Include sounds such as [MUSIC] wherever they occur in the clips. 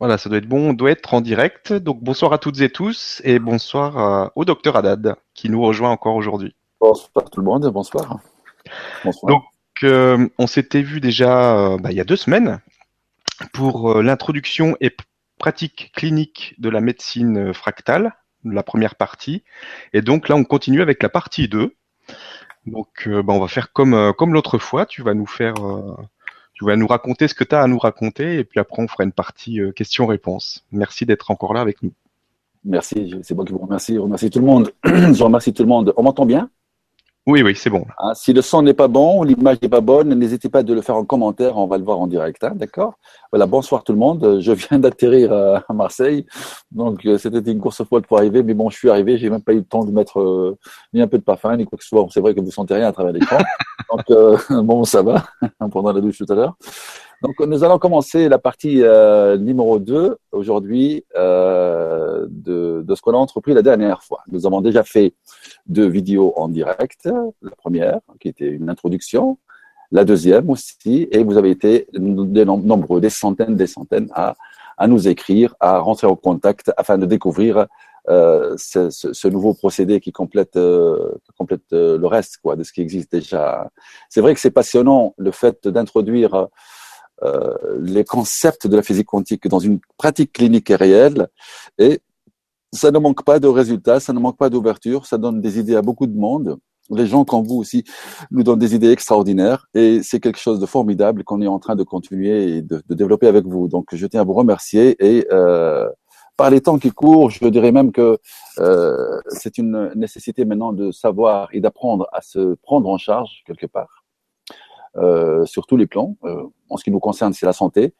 Voilà, ça doit être bon, on doit être en direct. Donc bonsoir à toutes et tous et bonsoir euh, au docteur Haddad qui nous rejoint encore aujourd'hui. Bonsoir tout le monde, bonsoir. bonsoir. Donc euh, on s'était vu déjà euh, bah, il y a deux semaines pour l'introduction et pratique clinique de la médecine fractale, la première partie. Et donc là on continue avec la partie 2. Donc bah, on va faire comme, comme l'autre fois, tu vas nous faire tu vas nous raconter ce que tu as à nous raconter et puis après on fera une partie euh, questions-réponses. Merci d'être encore là avec nous. Merci, c'est moi qui vous remercie. Je remercie tout le monde. [CLEARS THROAT] Je remercie tout le monde. On m'entend bien? Oui, oui, c'est bon. Ah, si le son n'est pas bon, l'image n'est pas bonne, n'hésitez pas de le faire en commentaire, on va le voir en direct, hein, d'accord? Voilà, bonsoir tout le monde. Je viens [LAUGHS] d'atterrir à Marseille, donc euh, c'était une course folle pour arriver, mais bon, je suis arrivé, j'ai même pas eu le temps de mettre euh, ni un peu de parfum, ni quoi que ce soit. C'est vrai que vous sentez rien à travers l'écran, [LAUGHS] donc euh, bon, ça va, [LAUGHS] pendant la douche tout à l'heure. Donc, nous allons commencer la partie euh, numéro 2 aujourd'hui euh, de, de, ce qu'on a entrepris la dernière fois. Nous avons déjà fait deux vidéos en direct. La première, qui était une introduction. La deuxième aussi. Et vous avez été de nombreux, des centaines, des centaines à, à nous écrire, à rentrer en contact afin de découvrir euh, ce, ce, ce, nouveau procédé qui complète, euh, complète euh, le reste quoi, de ce qui existe déjà. C'est vrai que c'est passionnant le fait d'introduire euh, les concepts de la physique quantique dans une pratique clinique et réelle. Et ça ne manque pas de résultats, ça ne manque pas d'ouverture, ça donne des idées à beaucoup de monde. Les gens comme vous aussi nous donnent des idées extraordinaires et c'est quelque chose de formidable qu'on est en train de continuer et de, développer avec vous. Donc je tiens à vous remercier et euh, par les temps qui courent, je dirais même que euh, c'est une nécessité maintenant de savoir et d'apprendre à se prendre en charge quelque part euh, sur tous les plans. Euh, en ce qui nous concerne, c'est la santé.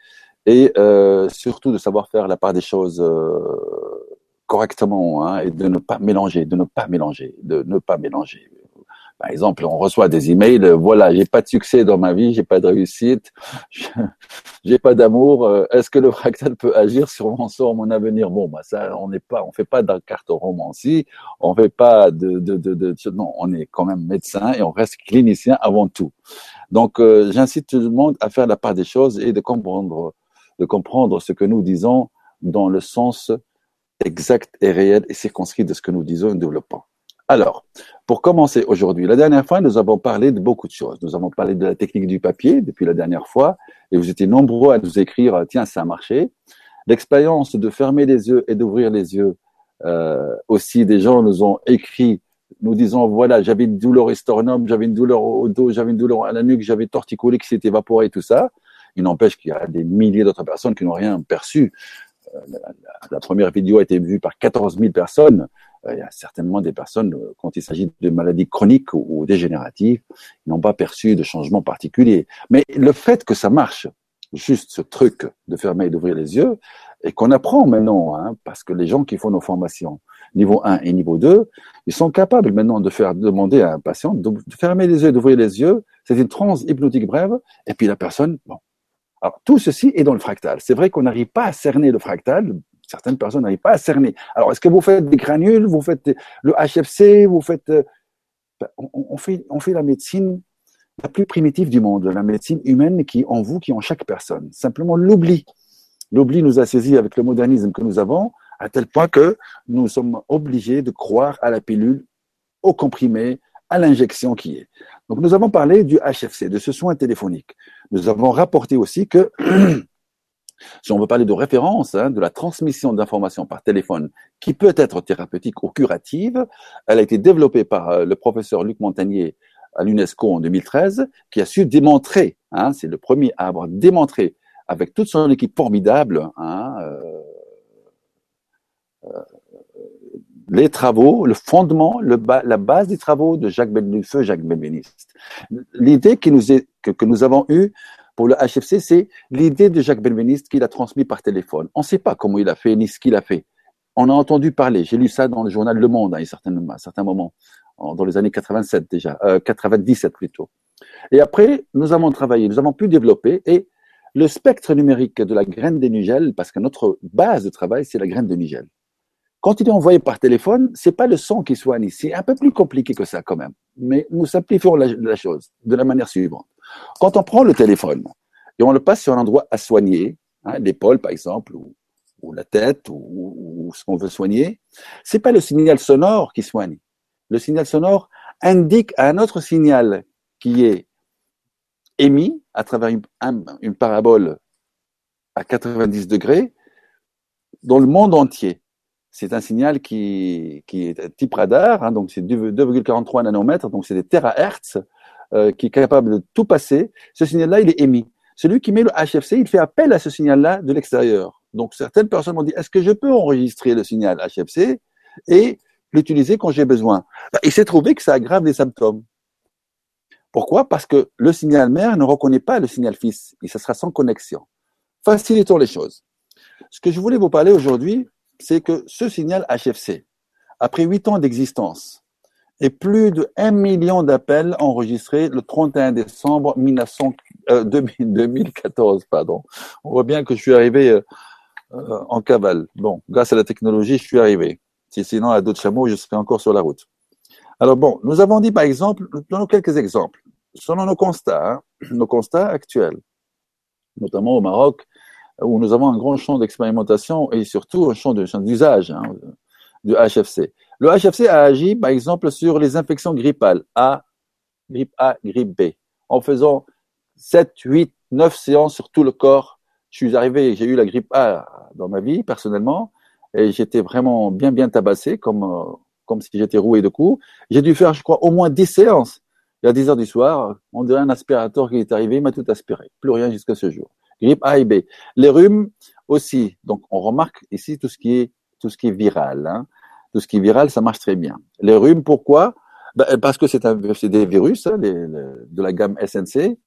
Et euh, surtout de savoir faire la part des choses correctement hein, et de ne pas mélanger, de ne pas mélanger, de ne pas mélanger. Par exemple, on reçoit des emails, voilà, j'ai pas de succès dans ma vie, j'ai pas de réussite, [LAUGHS] j'ai pas d'amour. Est-ce que le fractal peut agir sur mon sort, mon avenir? Bon, bah ça, on n'est pas, on fait pas d'un romancie, on fait pas de, de, de, de, non, on est quand même médecin et on reste clinicien avant tout. Donc, euh, j'incite tout le monde à faire la part des choses et de comprendre, de comprendre ce que nous disons dans le sens exact et réel et circonscrit de ce que nous disons et développons. Alors, pour commencer aujourd'hui, la dernière fois, nous avons parlé de beaucoup de choses. Nous avons parlé de la technique du papier depuis la dernière fois, et vous étiez nombreux à nous écrire, tiens, ça a marché. L'expérience de fermer les yeux et d'ouvrir les yeux, euh, aussi, des gens nous ont écrit nous disons, voilà, j'avais une douleur sternum, j'avais une douleur au dos, j'avais une douleur à la nuque, j'avais torticolé qui s'est évaporé, tout ça. Il n'empêche qu'il y a des milliers d'autres personnes qui n'ont rien perçu. La, première vidéo a été vue par 14 000 personnes. Euh, il y a certainement des personnes, euh, quand il s'agit de maladies chroniques ou, dégénératives, n'ont pas perçu de changement particulier. Mais le fait que ça marche, juste ce truc de fermer et d'ouvrir les yeux, et qu'on apprend maintenant, hein, parce que les gens qui font nos formations, niveau 1 et niveau 2, ils sont capables maintenant de faire demander à un patient de, fermer les yeux, d'ouvrir les yeux. C'est une transe hypnotique brève. Et puis la personne, bon. Alors, tout ceci est dans le fractal. C'est vrai qu'on n'arrive pas à cerner le fractal. Certaines personnes n'arrivent pas à cerner. Alors, est-ce que vous faites des granules, vous faites le HFC, vous faites, euh, ben, on, fait, la médecine la plus primitive du monde, la médecine humaine qui est en vous, qui est en chaque personne. Simplement l'oubli. L'oubli nous a saisi avec le modernisme que nous avons à tel point que nous sommes obligés de croire à la pilule, au comprimé, à l'injection qui est. Donc nous avons parlé du HFC, de ce soin téléphonique. Nous avons rapporté aussi que, [CLEARS THROAT] si on veut parler de référence, hein, de la transmission d'informations par téléphone, qui peut être thérapeutique ou curative, elle a été développée par euh, le professeur Luc Montagnier à l'UNESCO en 2013, qui a su démontrer, hein, c'est le premier à avoir démontré avec toute son équipe formidable, hein, euh, euh, les travaux, le fondement, le la base des travaux de Jacques Jacques Benveniste. L'idée que nous, est, que, nous avons eue pour le HFC, c'est l'idée de Jacques Benveniste qu'il a transmis par téléphone. On ne sait pas comment il a fait ni ce qu'il a fait. On a entendu parler. J'ai lu ça dans le journal Le Monde à un certain, à un certain moment, dans les années 87 déjà, euh, 97 plutôt. Et après, nous avons travaillé, nous avons pu développer et le spectre numérique de la graine de Nigel, parce que notre base de travail, c'est la graine de Nigel. Quand il est envoyé par téléphone, c'est pas le son qui soigne. C'est un peu plus compliqué que ça quand même. Mais nous simplifions la, chose de la manière suivante. Quand on prend le téléphone et on le passe sur un endroit à soigner, hein, l'épaule par exemple, ou la tête ou, ce qu'on veut soigner, c'est pas le signal sonore qui soigne. Le signal sonore indique un autre signal qui est émis à travers une, une parabole à 90 degrés dans le monde entier. C'est un signal qui, qui est type radar, hein, donc c'est 2,43 nanomètres, donc c'est des terahertz, euh, qui est capable de tout passer. Ce signal-là, il est émis. Celui qui met le HFC, il fait appel à ce signal-là de l'extérieur. Donc certaines personnes m'ont dit, est-ce que je peux enregistrer le signal HFC et l'utiliser quand j'ai besoin? Bah, Il s'est trouvé que ça aggrave les symptômes. Pourquoi? Parce que le signal mère ne reconnaît pas le signal fils et ça sera sans connexion. Facilitons les choses. Ce que je voulais vous parler aujourd'hui, c'est que ce signal HFC, après huit ans d'existence, et plus de 1 million d'appels enregistrés le 31 décembre 2014. Euh, pardon. On voit bien que je suis arrivé euh, euh, en cavale. Bon, grâce à la technologie, je suis arrivé. Si sinon, à d'autres chameaux, je serais encore sur la route. Alors bon, nous avons dit par exemple, donnons quelques exemples. Selon nos constats, hein, nos constats actuels, notamment au Maroc, où nous avons un grand champ d'expérimentation et surtout un champ d'usage hein, du HFC. Le HFC a agi, par exemple, sur les infections grippales A, grippe A, grippe B, en faisant 7, 8, 9 séances sur tout le corps. Je suis arrivé, j'ai eu la grippe A dans ma vie, personnellement, et j'étais vraiment bien, bien tabassé, comme, euh, comme si j'étais roué de coups. J'ai dû faire, je crois, au moins 10 séances. Et à 10 heures du soir, on dirait un aspirateur qui est arrivé, il m'a tout aspiré. Plus rien jusqu'à ce jour grippe A et B. Les rhumes aussi. Donc, on remarque ici tout ce qui est, tout ce qui est viral. Hein. Tout ce qui est viral, ça marche très bien. Les rhumes, pourquoi? Ben, Parce que c'est des virus hein, de la gamme SNC.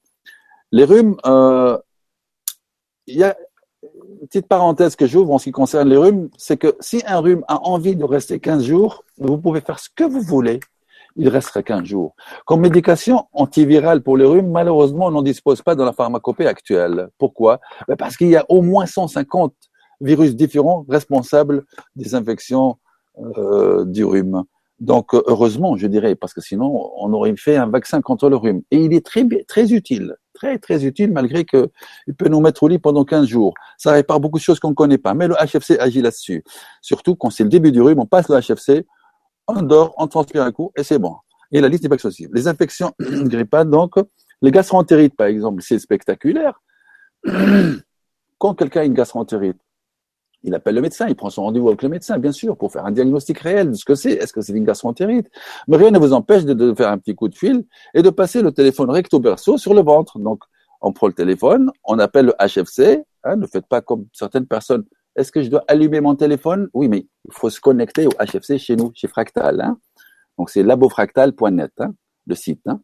Les rhumes, euh, il y a une petite parenthèse que j'ouvre en ce qui concerne les rhumes, c'est que si un rhume a envie de rester 15 jours, vous pouvez faire ce que vous voulez il resterait 15 jours. Comme médication antivirale pour les rhumes, malheureusement, on n'en dispose pas dans la pharmacopée actuelle. Pourquoi? Ben, Parce qu'il y a au moins 150 virus différents responsables des infections euh, du rhume. Donc, heureusement, je dirais, parce que sinon, on aurait fait un vaccin contre le rhume. Et il est très, très utile, très, très utile, malgré qu'il peut nous mettre au lit pendant 15 jours. Ça répare beaucoup de choses qu'on ne connaît pas. Mais le HFC agit là-dessus. Surtout quand c'est le début du rhume, on passe le HFC, on dort, on transpire un coup et c'est bon. Et la liste n'est pas exhaustive. Les infections [CLEARS THROAT] grippales, donc, les gastroentérites, par exemple, c'est spectaculaire. [CLEARS THROAT] Quand quelqu'un a une gastroentérite, il appelle le médecin, il prend son rendez-vous avec le médecin, bien sûr, pour faire un diagnostic réel de ce que c'est. Est-ce que c'est une gastroentérite? Mais rien ne vous empêche de, faire un petit coup de fil et de passer le téléphone recto verso sur le ventre. Donc, on prend le téléphone, on appelle le HFC. Hein, ne faites pas comme certaines personnes est-ce que je dois allumer mon téléphone? Oui, mais il faut se connecter au HFC chez nous, chez Fractal. Hein. Donc c'est labofractal.net, hein, le site. Hein.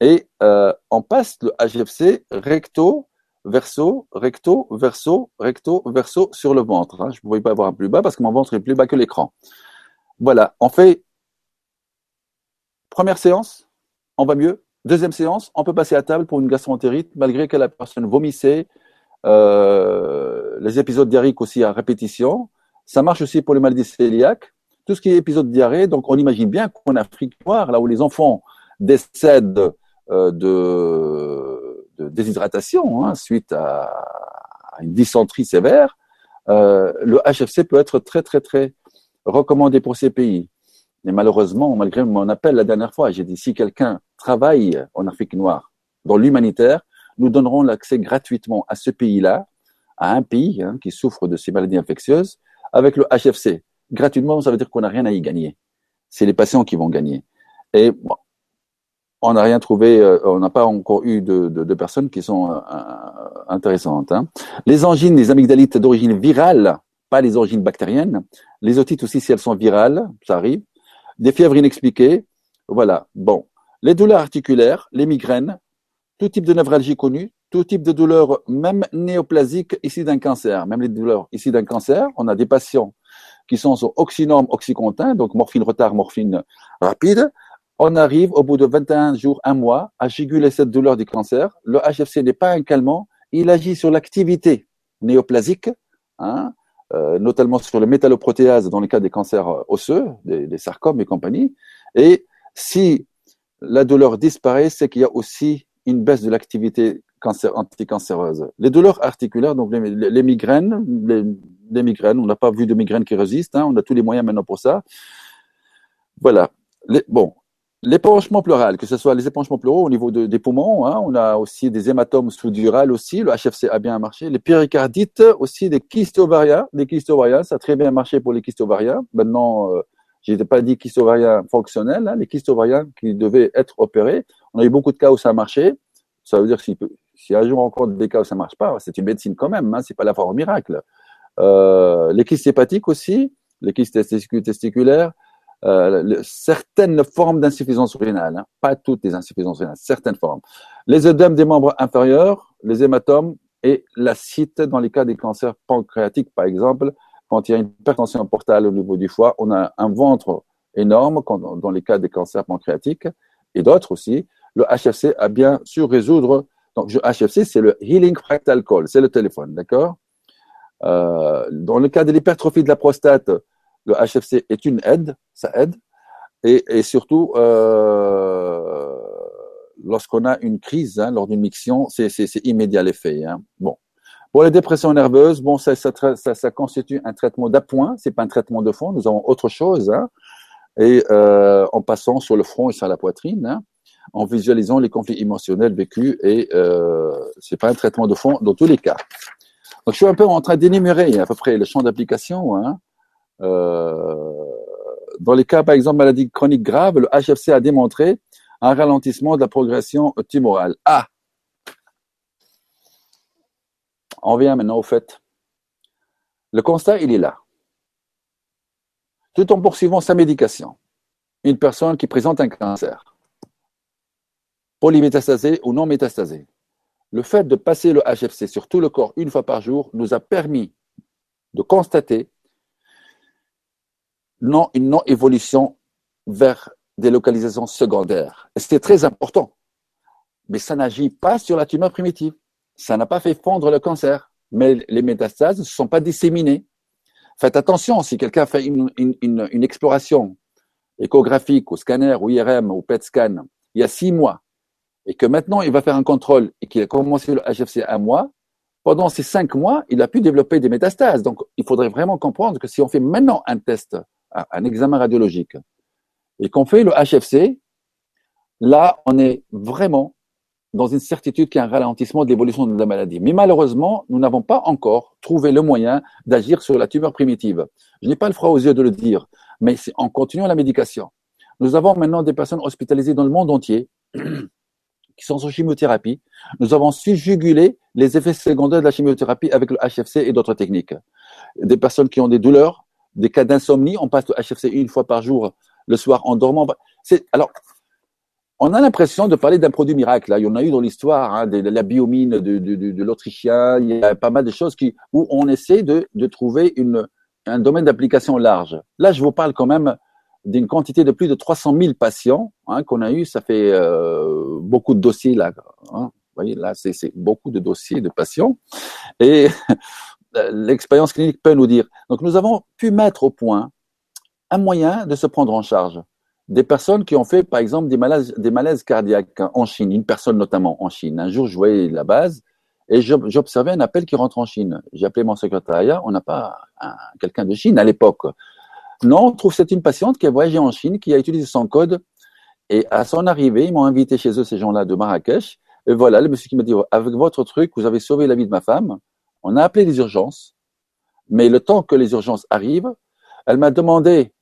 Et euh, on passe le HFC recto, verso, recto, verso, recto, verso sur le ventre. Je ne pouvais pas avoir plus bas parce que mon ventre est plus bas que l'écran. Voilà, on fait première séance, on va mieux. Deuxième séance, on peut passer à table pour une gastroentérite malgré que la personne vomissait, euh, les épisodes diarrhéiques aussi à répétition. Ça marche aussi pour les maladies cœliaques. Tout ce qui est épisode diarrhée, donc on imagine bien qu'en Afrique noire, là où les enfants décèdent euh, de, de, déshydratation hein, suite à, une dysenterie sévère, euh, le HFC peut être très très très recommandé pour ces pays. Mais malheureusement, malgré mon appel la dernière fois, j'ai dit si quelqu'un travaille en Afrique noire dans l'humanitaire, nous donnerons l'accès gratuitement à ce pays-là, à un pays hein, qui souffre de ces maladies infectieuses, avec le HFC. Gratuitement, ça veut dire qu'on n'a rien à y gagner. C'est les patients qui vont gagner. Et on n'a rien trouvé, euh, on n'a pas encore eu de personnes qui sont euh, intéressantes. Hein. Les angines, les amygdalites d'origine virale, pas les origines bactériennes. Les otites aussi, si elles sont virales, ça arrive. Des fièvres inexpliquées. Voilà. Bon. Les douleurs articulaires, les migraines, tout type de névralgie connue, tout type de douleur, même néoplasique, ici d'un cancer, même les douleurs ici d'un cancer. On a des patients qui sont sur oxynorme, oxycontin, donc morphine retard, morphine rapide. On arrive au bout de 21 jours, un mois, à juguler cette douleur du cancer. Le HFC n'est pas un calmant, il agit sur l'activité néoplasique, hein, euh, notamment sur le métalloprotéase dans le cas des cancers osseux, des, des sarcomes et compagnie. Et si la douleur disparaît, c'est qu'il y a aussi une baisse de l'activité anticancéreuses. Les douleurs articulaires, donc les, migraines, les, migraines, on n'a pas vu de migraines qui résistent, hein, on a tous les moyens maintenant pour ça. Voilà. bon, L'épanchement pleural, que ce soit les épanchements pleuraux au niveau des poumons, hein, on a aussi des hématomes sous-durales aussi, le HFC a bien marché. Les péricardites aussi, des kystes ovariens, des ça a très bien marché pour les kystes ovariens. Maintenant, euh, je n'ai pas dit kystes ovariens fonctionnels, hein, les kystes ovariens qui devaient être opérés. On a eu beaucoup de cas où ça a marché. Ça veut dire que si, si un jour on rencontre des cas où ça marche pas, c'est une médecine quand même, hein, c'est pas la forme miracle. Euh, les kystes hépatiques aussi, les kystes testiculaires, euh, certaines formes d'insuffisance rénale, hein, pas toutes les insuffisances rénales, certaines formes. Les œdèmes des membres inférieurs, les hématomes et l'acide dans les cas des cancers pancréatiques, par exemple, quand il y a une hypertension portale au niveau du foie, on a un ventre énorme dans les cas des cancers pancréatiques et d'autres aussi. Le HFC a bien su résoudre. Donc, le HFC, c'est le Healing Fractal Call, c'est le téléphone, d'accord? Euh, Dans le cas de l'hypertrophie de la prostate, le HFC est une aide, ça aide. Et, et surtout, euh, lorsqu'on a une crise, hein, lors d'une miction, c'est immédiat l'effet. Hein. Bon. Pour les dépressions nerveuses, bon, ça, ça, ça, ça constitue un traitement d'appoint, c'est pas un traitement de fond, nous avons autre chose. Hein. Et euh, en passant sur le front et sur la poitrine, hein, en visualisant les conflits émotionnels vécus, et euh, c'est pas un traitement de fond dans tous les cas. Donc, je suis un peu en train d'énumérer à peu près le champ d'application. Hein. Euh, dans les cas, par exemple, maladie chronique grave, le HFC a démontré un ralentissement de la progression tumorale. Ah On vient maintenant au fait. Le constat, il est là. Tout en poursuivant sa médication, une personne qui présente un cancer, polymétastasé ou non métastasé, le fait de passer le HFC sur tout le corps une fois par jour nous a permis de constater non, une non-évolution vers des localisations secondaires. C'est très important. Mais ça n'agit pas sur la tumeur primitive. Ça n'a pas fait fondre le cancer. Mais les métastases ne sont pas disséminées. Faites attention, si quelqu'un fait une, une, exploration échographique ou scanner ou IRM ou PET scan il y a six mois et que maintenant il va faire un contrôle et qu'il a commencé le HFC un mois, pendant ces cinq mois, il a pu développer des métastases. Donc, il faudrait vraiment comprendre que si on fait maintenant un test un examen radiologique et qu'on fait le HFC, là, on est vraiment dans une certitude qu'il y a un ralentissement de l'évolution de la maladie. Mais malheureusement, nous n'avons pas encore trouvé le moyen d'agir sur la tumeur primitive. Je n'ai pas le froid aux yeux de le dire, mais c'est en continuant la médication. Nous avons maintenant des personnes hospitalisées dans le monde entier qui sont sous chimiothérapie. Nous avons su juguler les effets secondaires de la chimiothérapie avec le HFC et d'autres techniques. Des personnes qui ont des douleurs, des cas d'insomnie, on passe le HFC une fois par jour le soir en dormant. Alors, on a l'impression de parler d'un produit miracle. Là. Il y en a eu dans l'histoire, hein, de, la biomine de, l'Autrichien. Il y a pas mal de choses où on essaie de, trouver un domaine d'application large. Là, je vous parle quand même d'une quantité de plus de 300 000 patients hein, qu'on a eu. Ça fait euh, beaucoup de dossiers là. Hein. Vous voyez, là, c'est beaucoup de dossiers de patients. Et [LAUGHS] l'expérience clinique peut nous dire. Donc nous avons pu mettre au point un moyen de se prendre en charge des personnes qui ont fait, par exemple, des malaises, des malaises cardiaques en Chine, une personne notamment en Chine. Un jour, je voyais la base et j'observais un appel qui rentre en Chine. J'ai appelé mon secrétariat, on n'a pas quelqu'un de Chine à l'époque. Non, on trouve c'est une patiente qui a voyagé en Chine, qui a utilisé son code et à son arrivée, ils m'ont invité chez eux, ces gens-là de Marrakech. Et voilà, le monsieur qui m'a dit, avec votre truc, vous avez sauvé la vie de ma femme. On a appelé les urgences, mais le temps que les urgences arrivent, elle m'a demandé,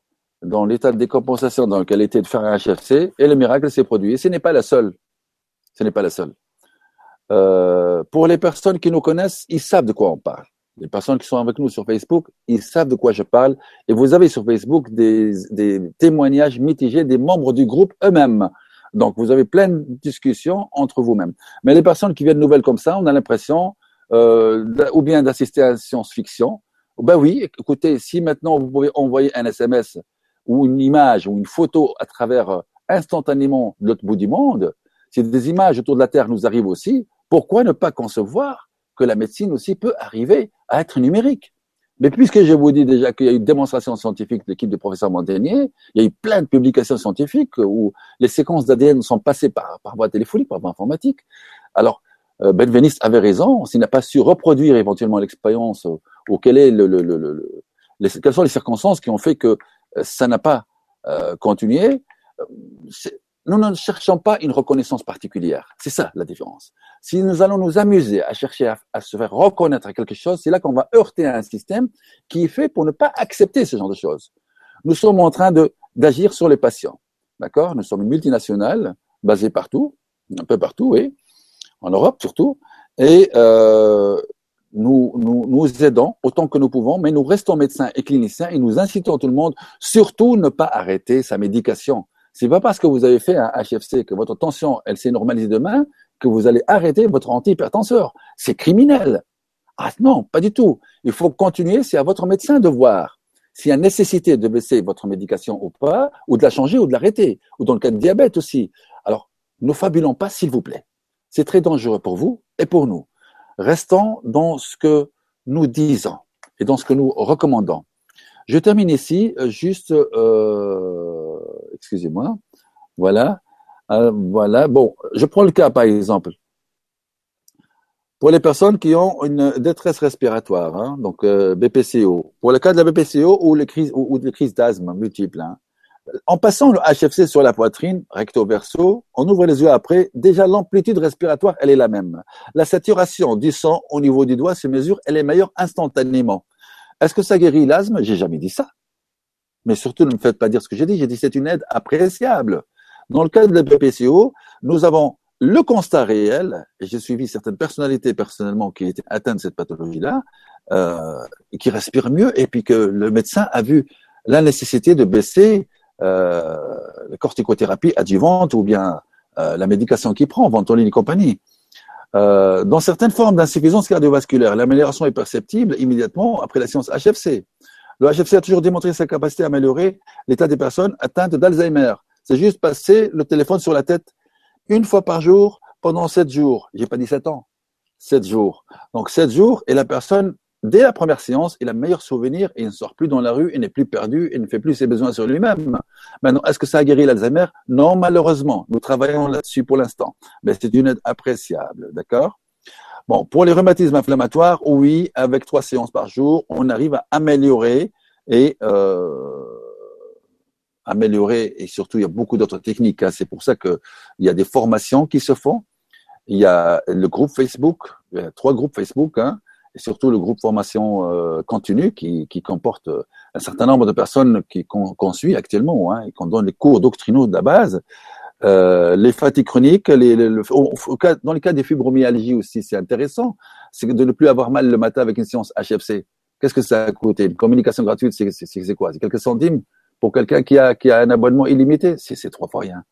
dans l'état de décompensation dans lequel elle était, de faire un HFC, et le miracle s'est produit. Et ce n'est pas la seule. Ce n'est pas la seule. Euh, pour les personnes qui nous connaissent, ils savent de quoi on parle. Les personnes qui sont avec nous sur Facebook, ils savent de quoi je parle. Et vous avez sur Facebook des, témoignages mitigés des membres du groupe eux-mêmes. Donc, vous avez plein de discussions entre vous-mêmes. Mais les personnes qui viennent nouvelles comme ça, on a l'impression euh, ou bien d'assister à la science-fiction. Ben oui, écoutez, si maintenant vous pouvez envoyer un SMS ou une image ou une photo à travers euh, instantanément l'autre bout du monde, si des images autour de la Terre nous arrivent aussi, pourquoi ne pas concevoir que la médecine aussi peut arriver à être numérique mais puisque je vous dis déjà qu'il y a eu une démonstration scientifique de l'équipe du professeur Montagnier, il y a eu plein de publications scientifiques où les séquences d'ADN sont passées par, par voie téléphonique, par voie informatique. Alors, euh, Benveniste avait raison, s'il n'a pas su reproduire éventuellement l'expérience ou quel est le, le, le, les, quelles sont les circonstances qui ont fait que ça n'a pas continué, nous ne cherchons pas une reconnaissance particulière. C'est ça la différence. Si nous allons nous amuser à chercher à, se faire reconnaître quelque chose, c'est là qu'on va heurter un système qui est fait pour ne pas accepter ce genre de choses. Nous sommes en train d'agir sur les patients. D'accord? Nous sommes une multinationale partout, un peu partout, oui, en Europe surtout, et euh, nous, nous, nous aidons autant que nous pouvons, mais nous restons médecins et cliniciens et nous incitons tout le monde, surtout ne pas arrêter sa médication. C'est pas parce que vous avez fait un HFC que votre tension, elle s'est normalisée demain, que vous allez arrêter votre antihypertenseur. C'est criminel. Ah non, pas du tout. Il faut continuer, c'est à votre médecin de voir s'il y a nécessité de baisser votre médication ou pas, ou de la changer ou de l'arrêter, ou dans le cas de diabète aussi. Alors, ne fabulons pas, s'il vous plaît. C'est très dangereux pour vous et pour nous. Restons dans ce que nous disons et dans ce que nous recommandons. Je termine ici, euh, juste, euh, excusez-moi, voilà, euh, voilà. Bon, je prends le cas par exemple pour les personnes qui ont une détresse respiratoire, hein, donc BPCO. Pour le cas de la BPCO ou les crises ou, crises d'asthme multiples. Hein. En passant le HFC sur la poitrine, recto-verso, on ouvre les yeux après, déjà l'amplitude respiratoire, elle est la même. La saturation du sang au niveau du doigt se mesure, elle est meilleure instantanément. Est-ce que ça guérit l'asthme? J'ai jamais dit ça. Mais surtout, ne me faites pas dire ce que j'ai dit. J'ai dit c'est une aide appréciable. Dans le cas de la BPCO, nous avons le constat réel, j'ai suivi certaines personnalités personnellement qui étaient atteintes de cette pathologie-là, euh, qui respirent mieux, et puis que le médecin a vu la nécessité de baisser euh, la corticothérapie adjuvante ou bien euh, la médication qu'il prend, ventoline et compagnie. Euh, dans certaines formes d'insuffisance cardiovasculaire, l'amélioration est perceptible immédiatement après la séance HFC. Le HFC a toujours démontré sa capacité à améliorer l'état des personnes atteintes d'Alzheimer. C'est juste passer le téléphone sur la tête une fois par jour pendant sept jours. J'ai pas dit sept ans, sept jours. Donc sept jours et la personne dès la première séance, il a meilleur souvenir il ne sort plus dans la rue, il n'est plus perdu, il ne fait plus ses besoins sur lui-même. Maintenant, est-ce que ça a guéri l'Alzheimer? Non, malheureusement. Nous travaillons là-dessus pour l'instant. Mais c'est une aide appréciable, d'accord? Bon, pour les rhumatismes inflammatoires, oui, avec trois séances par jour, on arrive à améliorer et euh, améliorer et surtout il y a beaucoup d'autres techniques. Hein. C'est pour ça qu'il y a des formations qui se font. Il y a le groupe Facebook, il y a trois groupes Facebook. Hein et surtout le groupe formation euh, continue qui, qui, comporte euh, un certain nombre de personnes qu'on suit actuellement hein, et qu'on donne les cours doctrinaux de la base. Euh, les fatigues chroniques, les, dans le cas des fibromyalgies aussi, c'est intéressant, c'est de ne plus avoir mal le matin avec une séance HFC. Qu'est-ce que ça a coûté? Une communication gratuite, c'est quoi? C'est quelques centimes pour quelqu'un qui a, qui a un abonnement illimité? C'est trois fois rien.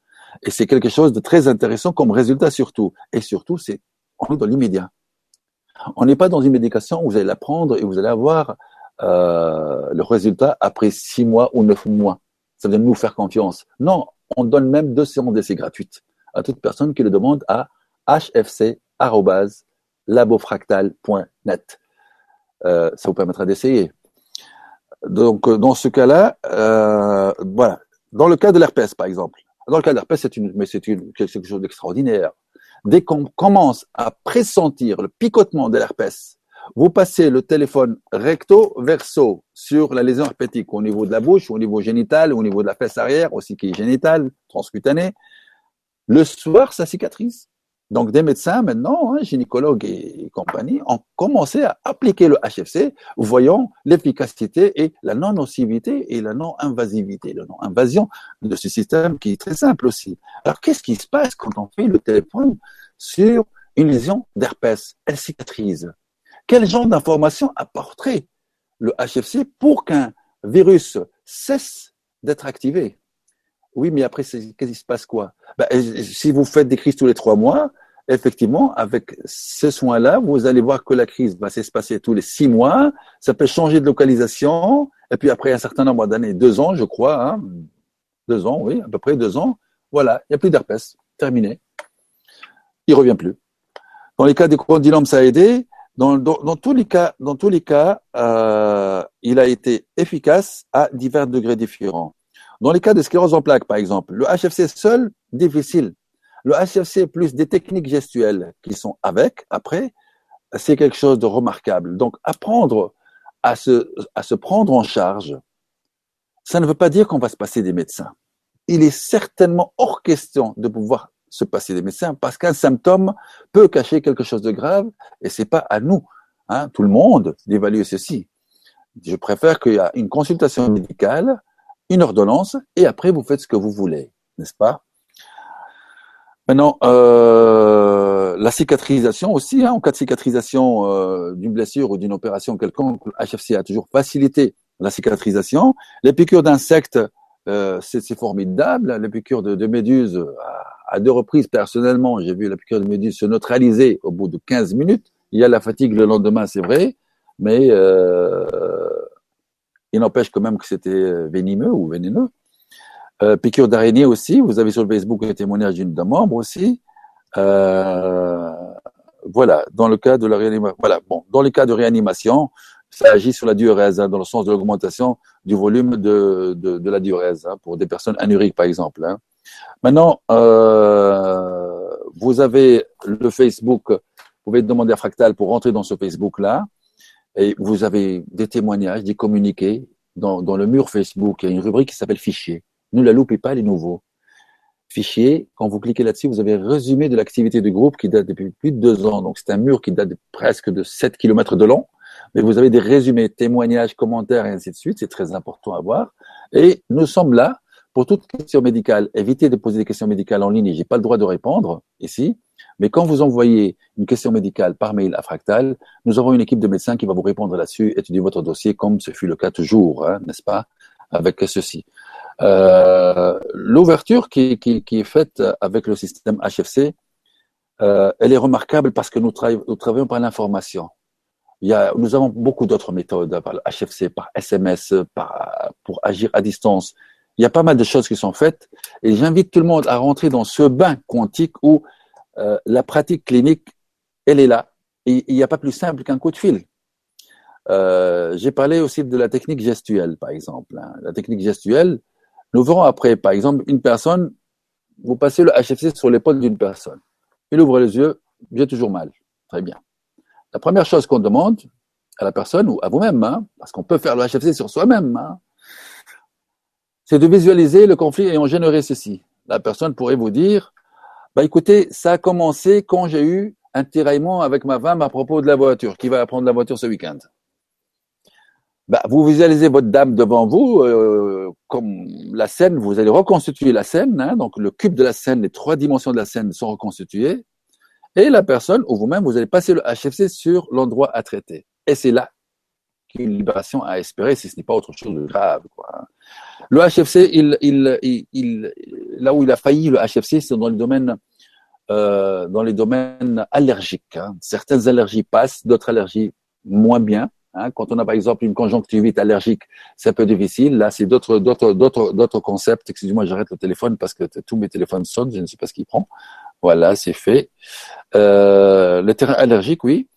Et c'est quelque chose de très intéressant comme résultat surtout. Et surtout, c'est on est dans l'immédiat. On n'est pas dans une médication où vous allez la prendre et vous allez avoir euh, le résultat après six mois ou neuf mois. Ça veut nous faire confiance. Non, on donne même deux séances d'essai gratuites à toute personne qui le demande à hfc.labofractal.net. Euh, ça vous permettra d'essayer. Donc, euh, dans ce cas-là, voilà. Dans le cas de l'herpès, par exemple. Dans le cas de l'herpès, c'est une, mais c'est une, quelque chose d'extraordinaire dès qu'on commence à pressentir le picotement de l'herpès, vous passez le téléphone recto verso sur la lésion herpétique au niveau de la bouche, au niveau génital, au niveau de la fesse arrière, aussi qui est génitale, transcutanée. Le soir, ça cicatrise. Donc des médecins maintenant, hein, gynécologues et compagnie, ont commencé à appliquer le HFC, voyant l'efficacité et la non-nocivité et la non-invasivité, la non-invasion de ce système qui est très simple aussi. Alors qu'est-ce qui se passe quand on fait le téléphone sur une lésion d'herpès? Elle cicatrise. Quel genre d'information apporterait le HFC pour qu'un virus cesse d'être activé? Oui, mais après, qu'est-ce qui se passe quoi? Ben, Si vous faites des crises tous les trois mois, effectivement, avec ce soin-là, vous allez voir que la crise va s'espacer tous les six mois. Ça peut changer de localisation. Et puis après un certain nombre d'années, deux ans, je crois, hein, deux ans, oui, à peu près deux ans, voilà, il n'y a plus d'herpès. Terminé. Il revient plus. Dans les cas des condylomes, ça a aidé. Dans, dans, tous les cas, dans tous les cas, euh, il a été efficace à divers degrés différents. Dans les cas de sclérose en plaques, par exemple, le HFC seul, difficile. Le HFC plus des techniques gestuelles qui sont avec, après, c'est quelque chose de remarquable. Donc, apprendre à se, à se prendre en charge, ça ne veut pas dire qu'on va se passer des médecins. Il est certainement hors question de pouvoir se passer des médecins parce qu'un symptôme peut cacher quelque chose de grave et c'est pas à nous, hein, tout le monde, d'évaluer ceci. Je préfère qu'il y ait une consultation médicale, une ordonnance et après vous faites ce que vous voulez, n'est-ce pas? Maintenant, euh, la cicatrisation aussi, hein, en cas de cicatrisation euh, d'une blessure ou d'une opération quelconque, HFC a toujours facilité la cicatrisation. Les piqûres d'insectes, euh, c'est formidable. Les piqûres de, méduses, à, deux reprises, personnellement, j'ai vu la piqûre de méduse se neutraliser au bout de 15 minutes. Il y a la fatigue le lendemain, c'est vrai, mais euh, il n'empêche quand même que c'était venimeux ou vénéneux. Euh, piqûre d'araignée aussi, vous avez sur le Facebook un témoignage d'un membre aussi. Euh, voilà, dans le cas de la réanimation, voilà, bon, dans le cas de réanimation, ça agit sur la diurèse, hein, dans le sens de l'augmentation du volume de, de, de la diurèse, hein, pour des personnes anuriques par exemple. Hein. Maintenant, euh, vous avez le Facebook, vous pouvez demander à Fractal pour rentrer dans ce Facebook-là, et vous avez des témoignages, des communiqués. Dans, dans le mur Facebook, il y a une rubrique qui s'appelle Fichier. Ne la loupez pas, les nouveaux. Fichier, quand vous cliquez là-dessus, vous avez résumé de l'activité du groupe qui date depuis plus de deux ans. Donc, c'est un mur qui date de presque de 7 km de long. Mais vous avez des résumés, témoignages, commentaires et ainsi de suite. C'est très important à voir. Et nous sommes là pour toute question médicale. Évitez de poser des questions médicales en ligne. J'ai pas le droit de répondre ici. Mais quand vous envoyez une question médicale par mail à Fractal, nous aurons une équipe de médecins qui va vous répondre là-dessus, étudier votre dossier comme ce fut le cas toujours, hein, n'est-ce pas, avec ceci. Euh, l'ouverture qui, qui, qui, est faite avec le système HFC, euh, elle est remarquable parce que nous, travaillons par l'information. Il y a, nous avons beaucoup d'autres méthodes, par le HFC, par SMS, par, pour agir à distance. Il y a pas mal de choses qui sont faites et j'invite tout le monde à rentrer dans ce bain quantique où euh, la pratique clinique, elle est là. Il n'y a pas plus simple qu'un coup de fil. Euh, J'ai parlé aussi de la technique gestuelle, par exemple. Hein. La technique gestuelle, nous verrons après, par exemple, une personne, vous passez le HFC sur l'épaule d'une personne. Il ouvre les yeux, j'ai toujours mal. Très bien. La première chose qu'on demande à la personne ou à vous-même, hein, parce qu'on peut faire le HFC sur soi-même, hein, c'est de visualiser le conflit ayant généré ceci. La personne pourrait vous dire, bah écoutez, ça a commencé quand j'ai eu un tiraillement avec ma femme à propos de la voiture. Qui va prendre la voiture ce week-end? Bah, vous visualisez votre dame devant vous, euh, comme la scène, vous allez reconstituer la scène, hein, donc le cube de la scène, les trois dimensions de la scène sont reconstituées, et la personne ou vous-même, vous allez passer le HFC sur l'endroit à traiter. Et c'est là qu'une libération à espérer, si ce n'est pas autre chose de grave. Quoi. Hein. Le HFC, il, il, il, là où il a failli, le HFC, c'est dans les domaines, euh, dans les domaines allergiques. Hein. Certaines allergies passent, d'autres allergies moins bien. Hein, quand on a par exemple une conjonctivite allergique, c'est un peu difficile. Là, c'est d'autres, d'autres, d'autres, d'autres concepts. Excusez-moi, j'arrête le téléphone parce que tous mes téléphones sonnent. Je ne sais pas ce qu'il prend. Voilà, c'est fait. Euh, le terrain allergique, oui.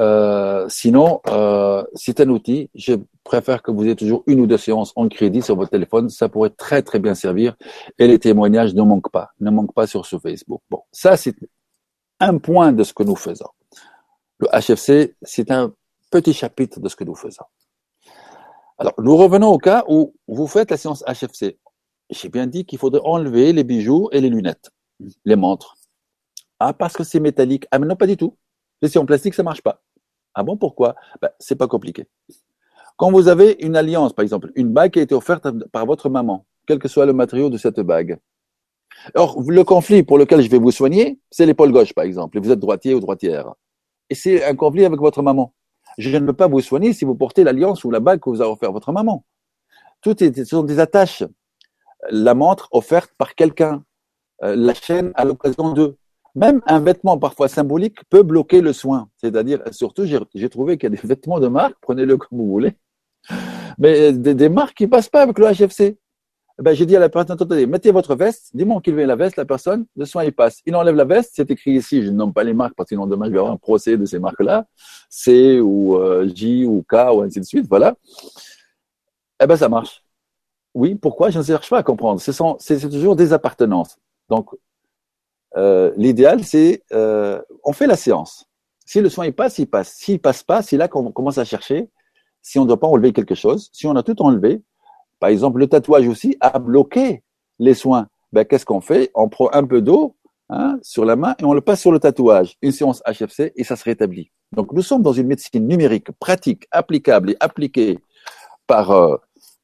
Euh, sinon, euh, c'est un outil. Je préfère que vous ayez toujours une ou deux séances en crédit sur votre téléphone. Ça pourrait très très bien servir. Et les témoignages ne manquent pas, ne manquent pas sur ce Facebook. Bon, ça c'est un point de ce que nous faisons. Le HFC, c'est un petit chapitre de ce que nous faisons. Alors, nous revenons au cas où vous faites la séance HFC. J'ai bien dit qu'il faudrait enlever les bijoux et les lunettes, les montres. Ah, parce que c'est métallique. Ah, mais non, pas du tout. C'est en plastique, ça marche pas. Ah bon, pourquoi? Ben, C'est pas compliqué. Quand vous avez une alliance, par exemple, une bague qui a été offerte par votre maman, quel que soit le matériau de cette bague. Alors, le conflit pour lequel je vais vous soigner, c'est l'épaule gauche, par exemple, et vous êtes droitier ou droitière. Et c'est un conflit avec votre maman. Je ne peux pas vous soigner si vous portez l'alliance ou la bague que vous a offert votre maman. Tout est, ce sont des attaches. La montre offerte par quelqu'un, euh, la chaîne à l'occasion d'eux. Même un vêtement parfois symbolique peut bloquer le soin. C'est-à-dire, surtout, j'ai trouvé qu'il y a des vêtements de marque, prenez-le comme vous voulez, mais des, des marques qui passent pas avec le HFC. Eh ben, j'ai dit à la personne, attendez, mettez votre veste, dis-moi qu'il veut la veste, la personne, le soin il passe. Il enlève la veste, c'est écrit ici, je nomme pas les marques parce que sinon demain je vais avoir un procès de ces marques-là, C ou euh, J ou K ou ainsi de suite, voilà. Eh ben ça marche. Oui, pourquoi? Je ne cherche pas à comprendre. C'est toujours des appartenances. Donc, euh, l'idéal, c'est euh, on fait la séance. Si le soin il passe, il passe. S'il passe pas, c'est là qu'on commence à chercher si on ne doit pas enlever quelque chose. Si on a tout enlevé, par exemple, le tatouage aussi a bloqué les soins. Ben, qu'est-ce qu'on fait? On prend un peu d'eau hein, sur la main et on le passe sur le tatouage. Une séance HFC et ça se rétablit. Donc nous sommes dans une médecine numérique, pratique, applicable et appliquée par euh,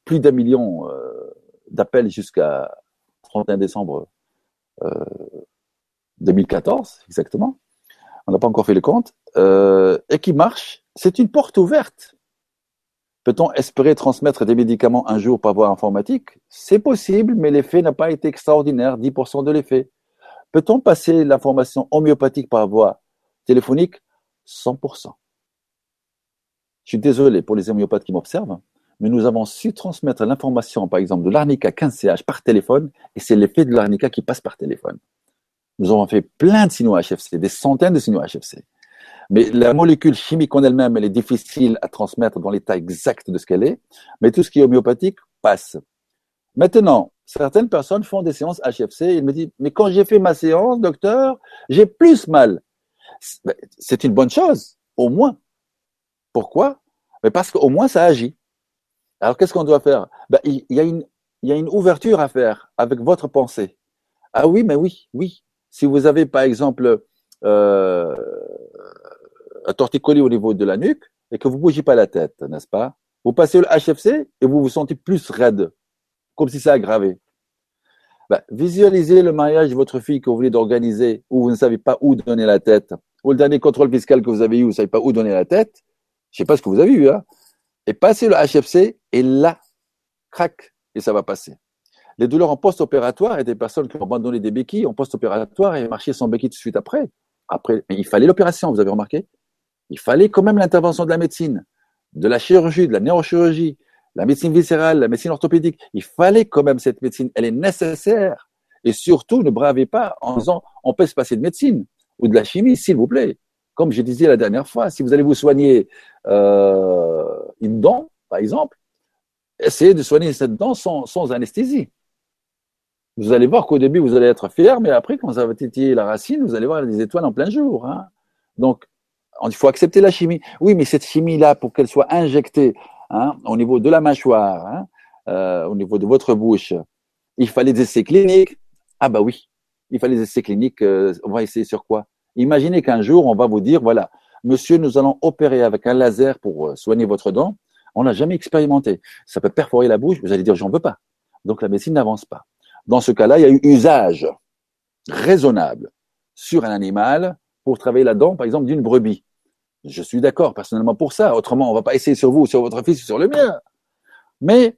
plus d'un million euh, d'appels jusqu'à 31 décembre 2014, euh, exactement. On n'a pas encore fait le compte. et qui marche. C'est une porte ouverte. Peut-on espérer transmettre des médicaments un jour par voie informatique? C'est possible, mais l'effet n'a pas été extraordinaire, 10% de l'effet. Peut-on passer l'information homéopathique par voie téléphonique? 100%. Je suis désolé pour les homéopathes qui m'observent, mais nous avons su transmettre l'information, par exemple, de l'arnica 15CH par téléphone, et c'est l'effet de l'arnica qui passe par téléphone. Nous avons fait plein de signaux HFC, des centaines de signaux HFC. Mais la molécule chimique en elle-même, elle est difficile à transmettre dans l'état exact de ce qu'elle est, mais tout ce qui est homéopathique passe. Maintenant, certaines personnes font des séances HFC, ils me disent, mais quand j'ai fait ma séance, docteur, j'ai plus mal. Ben, c'est une bonne chose, au moins. Pourquoi? Mais Parce qu'au moins ça agit. Alors qu'est-ce qu'on doit faire? Ben, il, y a une, il y a une ouverture à faire avec votre pensée. Ah oui, mais oui, oui. Si vous avez par exemple euh, un torticolis au niveau de la nuque et que vous ne bougez pas la tête, n'est-ce pas? Vous passez le HFC et vous vous sentez plus raide, comme si ça aggravait. Ben, visualisez le mariage de votre fille que vous voulez d'organiser où vous ne savez pas où donner la tête ou le dernier contrôle fiscal que vous avez eu, vous ne savez pas où donner la tête, je ne sais pas ce que vous avez eu, hein, et passez le HFC, et là, crac, et ça va passer. Les douleurs en post-opératoire et des personnes qui ont abandonné des béquilles en post-opératoire et marché sans béquille tout de suite après. Après, il fallait l'opération, vous avez remarqué? Il fallait quand même l'intervention de la médecine, de la chirurgie, de la neurochirurgie, la médecine viscérale, la médecine orthopédique. Il fallait quand même cette médecine, elle est nécessaire. Et surtout, ne bravez pas en disant on peut se passer de médecine ou de la chimie, s'il vous plaît. Comme je disais la dernière fois, si vous allez vous soigner euh, une dent, par exemple, essayez de soigner cette dent sans, anesthésie. Vous allez voir qu'au début, vous allez être fier, mais après, quand ça va titiller la racine, vous allez voir des étoiles en plein jour. Hein. Donc, il faut accepter la chimie. Oui, mais cette chimie-là, pour qu'elle soit injectée hein, au niveau de la mâchoire, hein, euh, au niveau de votre bouche, il fallait des essais cliniques. Ah bah oui, il fallait des essais cliniques. Euh, on va essayer sur quoi? Imaginez qu'un jour, on va vous dire, voilà, monsieur, nous allons opérer avec un laser pour euh, soigner votre dent. On n'a jamais expérimenté. Ça peut perforer la bouche. Vous allez dire, j'en veux pas. Donc la médecine n'avance pas. Dans ce cas-là, il y a eu usage raisonnable sur un animal pour travailler la dent, par exemple, d'une brebis. Je suis d'accord personnellement pour ça. Autrement, on va pas essayer sur vous, sur votre fils, sur le mien. Mais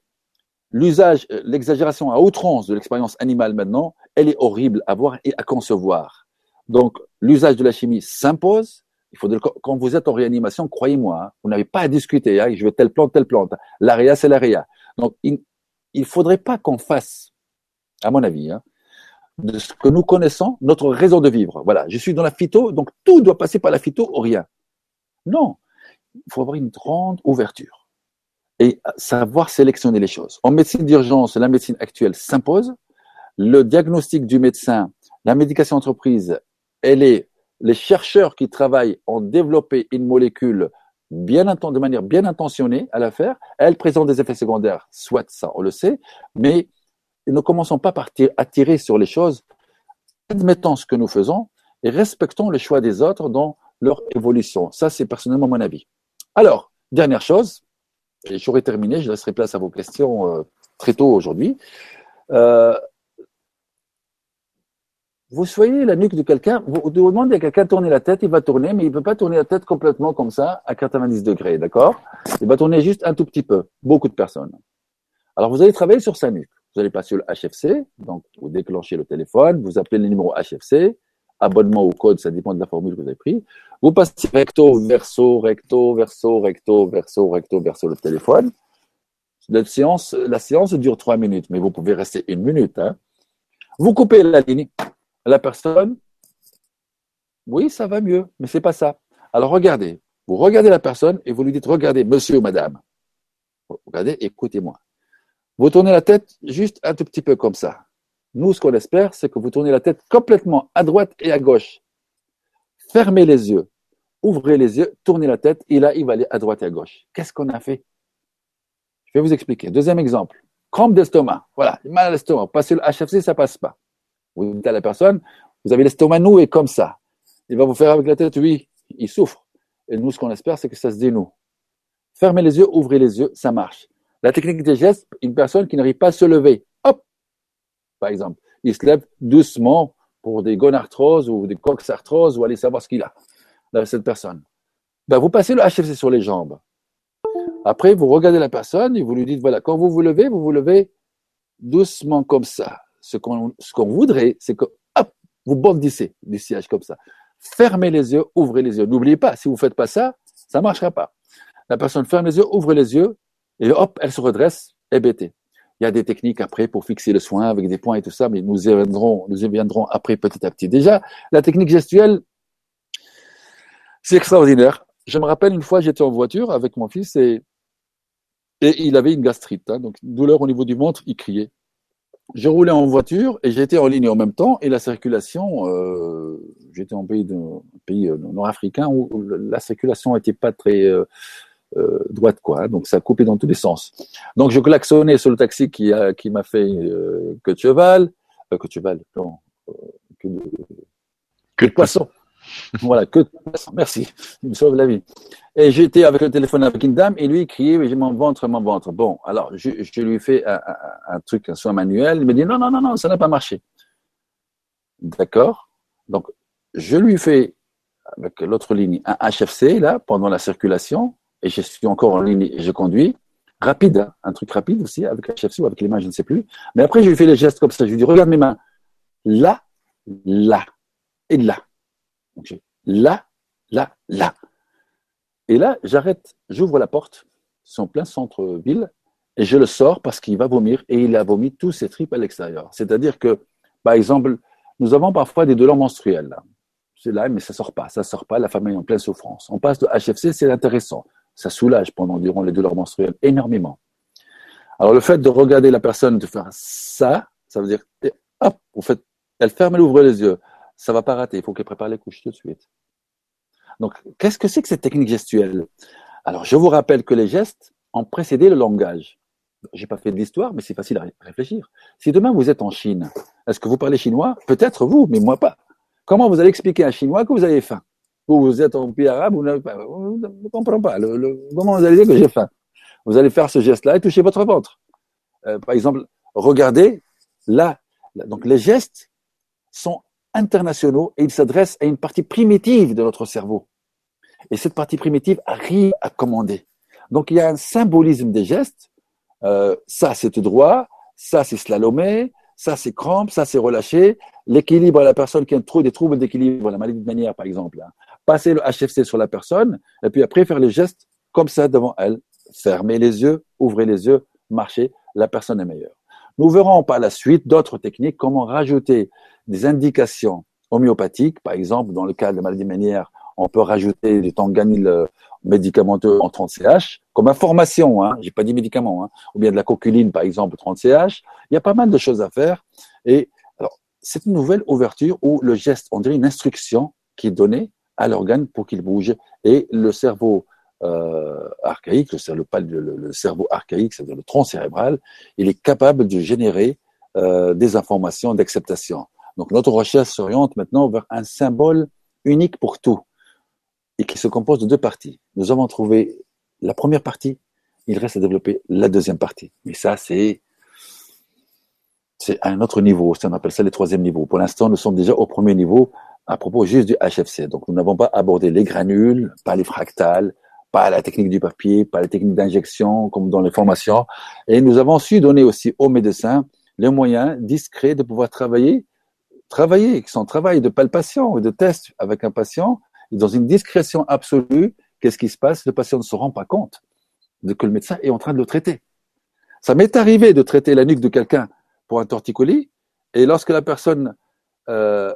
l'usage, euh, l'exagération à outrance de l'expérience animale maintenant, elle est horrible à voir et à concevoir. Donc, l'usage de la chimie s'impose. Il faut quand vous êtes en réanimation, croyez-moi, hein, vous n'avez pas à discuter. Hein, je veux telle plante, telle plante. L'aria, c'est l'aria. Donc, il ne faudrait pas qu'on fasse, à mon avis, hein, de ce que nous connaissons, notre raison de vivre. Voilà, je suis dans la phyto, donc tout doit passer par la phyto ou rien. Non, il faut avoir une grande ouverture et savoir sélectionner les choses. En médecine d'urgence, la médecine actuelle s'impose. Le diagnostic du médecin, la médication entreprise, elle est, les chercheurs qui travaillent ont développé une molécule bien de manière bien intentionnée à la faire. Elle présente des effets secondaires, soit ça, on le sait, mais ne commençons pas par tirer sur les choses. Admettons ce que nous faisons et respectons le choix des autres leur évolution. Ça, c'est personnellement mon avis. Alors, dernière chose, et j'aurai terminé, je laisserai place à vos questions euh, très tôt aujourd'hui. Euh, vous soyez la nuque de quelqu'un, vous demandez à quelqu'un de tourner la tête, il va tourner, mais il ne peut pas tourner la tête complètement comme ça, à 90 degrés, d'accord? Il va tourner juste un tout petit peu, beaucoup de personnes. Alors vous allez travailler sur sa nuque. Vous allez passer le HFC, donc vous déclenchez le téléphone, vous appelez le numéro HFC, abonnement au code, ça dépend de la formule que vous avez prise. Vous passez recto, verso, recto, verso, recto, verso, recto, verso le téléphone. La séance, la séance dure trois minutes, mais vous pouvez rester une minute. Hein. Vous coupez la ligne. La personne, oui, ça va mieux, mais c'est pas ça. Alors regardez, vous regardez la personne et vous lui dites, regardez, monsieur ou madame. Regardez, écoutez-moi. Vous tournez la tête juste un tout petit peu comme ça. Nous, ce qu'on espère, c'est que vous tournez la tête complètement à droite et à gauche. Fermez les yeux, ouvrez les yeux, tournez la tête, et là, il va aller à droite et à gauche. Qu'est-ce qu'on a fait? Je vais vous expliquer. Deuxième exemple. Crampe d'estomac. Voilà, mal à l'estomac. Passer le HFC, ça passe pas. Vous dites à la personne, vous avez l'estomac noué comme ça. Il va vous faire avec la tête, oui, il souffre. Et nous, ce qu'on espère, c'est que ça se dénoue. Fermez les yeux, ouvrez les yeux, ça marche. La technique des gestes, une personne qui n'arrive pas à se lever, par exemple, il se lève doucement pour des gonarthroses ou des coxarthroses ou aller savoir ce qu'il a, cette personne. Ben, vous passez le HFC sur les jambes. Après, vous regardez la personne et vous lui dites, voilà, quand vous vous levez, vous vous levez doucement comme ça. Ce qu'on voudrait, c'est que, hop, vous bondissez du siège comme ça. Fermez les yeux, ouvrez les yeux. N'oubliez pas, si vous ne faites pas ça, ça ne marchera pas. La personne ferme les yeux, ouvre les yeux, et hop, elle se redresse, hébétée. Il y a des techniques après pour fixer le soin avec des points et tout ça, mais nous y reviendrons, nous y reviendrons après petit à petit. Déjà, la technique gestuelle, c'est extraordinaire. Je me rappelle une fois, j'étais en voiture avec mon fils et, il avait une gastrite, hein, donc douleur au niveau du ventre, il criait. Je roulais en voiture et j'étais en ligne en même temps et la circulation, euh, j'étais en pays euh, nord-africain où la circulation n'était pas très euh, euh, droite, quoi. Hein, donc ça a coupé dans tous les sens. Donc je klaxonnais sur le taxi qui a qui m'a fait euh, que de cheval, euh, que de cheval, non, que de, que de poisson. voilà, que de poisson. Merci, il me sauve la vie. Et j'étais avec le téléphone avec une dame et lui il criait j'ai mon ventre, mon ventre. Bon, alors je, je lui fais un, un, un, truc, un soin manuel. Il me dit non, non, non, non, ça n'a pas marché. D'accord. Donc je lui fais avec l'autre ligne un HFC là pendant la circulation et je suis encore en ligne et je conduis. Rapide, hein, un truc rapide aussi, avec la chef ou avec les mains, je ne sais plus. Mais après, je lui fais les gestes comme ça. Je lui dis, regarde mes mains. Là, là et là. Donc, là, là, là. Et là, j'arrête, j'ouvre la porte, son plein centre-ville, et je le sors parce qu'il va vomir et il a vomi tous ses tripes à l'extérieur. C'est-à-dire que, par exemple, nous avons parfois des douleurs menstruelles. C'est là, mais ça sort pas, ça sort pas, la femme est en pleine souffrance. On passe de HFC, c'est intéressant ça soulage pendant durant les douleurs menstruelles énormément. Alors le fait de regarder la personne de faire ça, ça veut dire hop, vous faites, elle ferme, elle ouvre les yeux, ça va pas rater, il faut qu'elle prépare les couches tout de suite. Donc qu'est-ce que c'est que cette technique gestuelle? Alors je vous rappelle que les gestes ont précédé le langage. J'ai pas fait de l'histoire, mais c'est facile à réfléchir. Si demain vous êtes en Chine, est-ce que vous parlez chinois? Peut-être vous, mais moi pas. Comment vous allez expliquer à un chinois que vous avez faim? Vous, vous êtes en pays arabe, vous, ne comprenez pas. Le, comment vous allez dire que j'ai faim Vous allez faire ce geste-là et toucher votre ventre. Euh, par exemple, regardez là. Donc les gestes sont internationaux et ils s'adressent à une partie primitive de notre cerveau. Et cette partie primitive arrive à commander. Donc il y a un symbolisme des gestes. Euh, ça c'est tout droit, ça c'est slalomé, ça c'est crampe, ça c'est relâché. L'équilibre à la personne qui a des troubles d'équilibre, la maladie de manière par exemple. Hein passer le HFC sur la personne, et puis après faire les gestes comme ça devant elle. Fermez les yeux, ouvrez les yeux, marchez, la personne est meilleure. Nous verrons par la suite d'autres techniques, comment rajouter des indications homéopathiques. Par exemple, dans le cas de la maladie ménière, on peut rajouter du tanganil médicamenteux en 30CH, comme information, hein, j'ai pas dit médicament, hein, ou bien de la coculine, par exemple, 30CH. Il y a pas mal de choses à faire. Et alors, c'est une nouvelle ouverture où le geste, on dirait une instruction qui est donnée à l'organe pour qu'il bouge. Et le cerveau euh, archaïque, le, le, cerveau archaïque, c'est-à-dire le tronc cérébral, il est capable de générer euh, des informations d'acceptation. Donc notre recherche s'oriente maintenant vers un symbole unique pour tout et qui se compose de deux parties. Nous avons trouvé la première partie, il reste à développer la deuxième partie. Mais ça, c'est un autre niveau, on appelle ça le troisième niveau. Pour l'instant, nous sommes déjà au premier niveau à propos juste du HFC. Donc, nous n'avons pas abordé les granules, pas les fractales, pas la technique du papier, pas la technique d'injection, comme dans les formations. Et nous avons su donner aussi aux médecins les moyens discrets de pouvoir travailler, travailler, son travail de palpation et de test avec un patient, dans une discrétion absolue. Qu'est-ce qui se passe? Le patient ne se rend pas compte de que le médecin est en train de le traiter. Ça m'est arrivé de traiter la nuque de quelqu'un pour un torticolis, et lorsque la personne euh,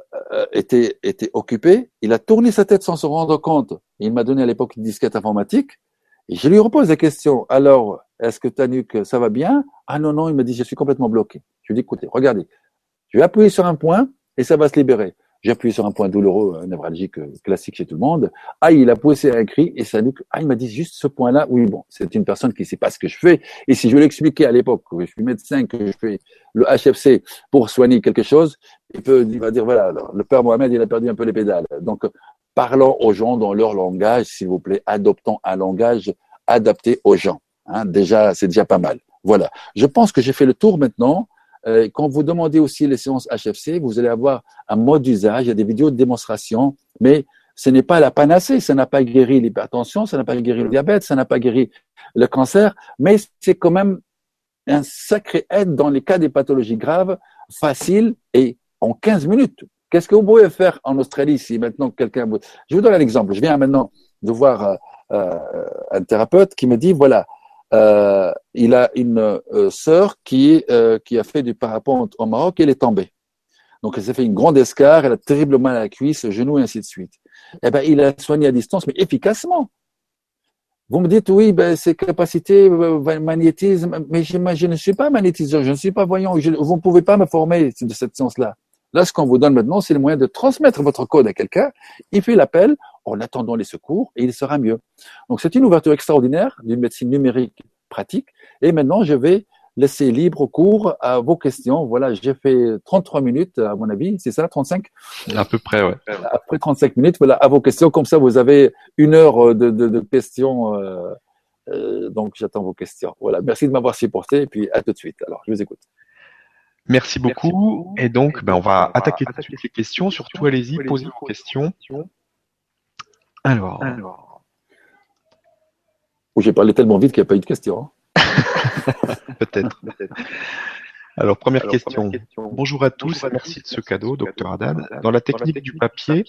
était, était occupé, il a tourné sa tête sans se rendre compte. Il m'a donné à l'époque une disquette informatique et je lui repose la question. Alors, est-ce que ta nuque, ça va bien? Ah non, non, il m'a dit, je suis complètement bloqué. Je lui dis, écoutez, regardez, Je vais appuyer sur un point et ça va se libérer. J'ai appuyé sur un point douloureux, névralgique euh, classique chez tout le monde. Ah, il a poussé un cri et ça dit ah, il m'a dit juste ce point-là. Oui, bon, c'est une personne qui sait pas ce que je fais. Et si je lui expliquer à l'époque que je suis médecin, que je fais le HFC pour soigner quelque chose, il peut, il va dire voilà, le père Mohamed, il a perdu un peu les pédales. Donc, parlons aux gens dans leur langage, s'il vous plaît. Adoptons un langage adapté aux gens. Hein. Déjà, c'est déjà pas mal. Voilà. Je pense que j'ai fait le tour maintenant. Euh, quand vous demandez aussi les séances HFC, vous allez avoir un mode d'usage, il y a des vidéos de démonstration, mais ce n'est pas la panacée, ça n'a pas guéri l'hypertension, ça n'a pas guéri le diabète, ça n'a pas guéri le cancer, mais c'est quand même un sacré aide dans les cas des pathologies graves, facile et en 15 minutes. Qu'est-ce que vous pouvez faire en Australie si maintenant quelqu'un... Je vous donne un exemple. Je viens maintenant de voir euh, euh, un thérapeute qui me dit, voilà, euh, il a une euh, sœur qui, euh, qui a fait du parapente au Maroc et elle est tombée. Donc, elle s'est fait une grande escarre, elle a terriblement mal à la cuisse, genou et ainsi de suite. Eh ben, il a soigné à distance, mais efficacement. Vous me dites, oui, ben, ses capacités, euh, magnétisme, mais je, je, ne suis pas magnétiseur, je ne suis pas voyant, vous ne pouvez pas me former de cette science-là. Là, ce qu'on vous donne maintenant, c'est le moyen de transmettre votre code à quelqu'un. Il fait l'appel en attendant les secours et il sera mieux. Donc, c'est une ouverture extraordinaire d'une médecine numérique pratique. Et maintenant, je vais laisser libre cours à vos questions. Voilà, j'ai fait 33 minutes, à mon avis, c'est ça, 35 À peu près, ouais. Après 35 minutes, voilà, à vos questions. Comme ça, vous avez une heure de, de, de questions. Euh, euh, donc, j'attends vos questions. Voilà, merci de m'avoir supporté et puis à tout de suite. Alors, je vous écoute. Merci beaucoup. Et donc, ben, on va attaquer tout de suite les questions. Surtout, allez-y, posez vos questions. Alors. Alors. Oh, j'ai parlé tellement vite qu'il n'y a pas eu de questions. Hein. [LAUGHS] Peut-être. Alors, première, question. Bonjour à tous, merci de ce cadeau, docteur Haddad. Dans la technique du papier,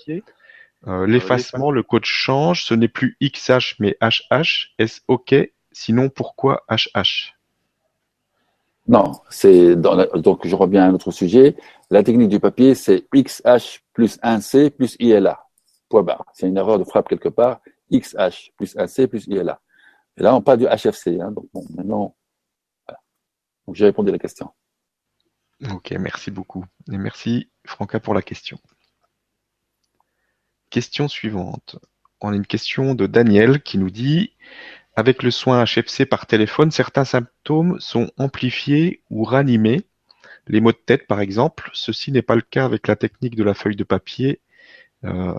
euh, l'effacement, le code change, ce n'est plus XH mais HH. Est-ce OK? Sinon, pourquoi HH non, c'est donc je reviens à un autre sujet. La technique du papier, c'est XH plus 1C plus ILA. Point barre. C'est une erreur de frappe quelque part. XH plus 1C plus ILA. Et là, on parle du HFC. Hein, donc bon, maintenant, j'ai répondu à la question. Ok, merci beaucoup. Et merci Franca pour la question. Question suivante. On a une question de Daniel qui nous dit avec le soin HFC par téléphone, certains symptômes sont amplifiés ou ranimés. Les maux de tête, par exemple. Ceci n'est pas le cas avec la technique de la feuille de papier. Euh,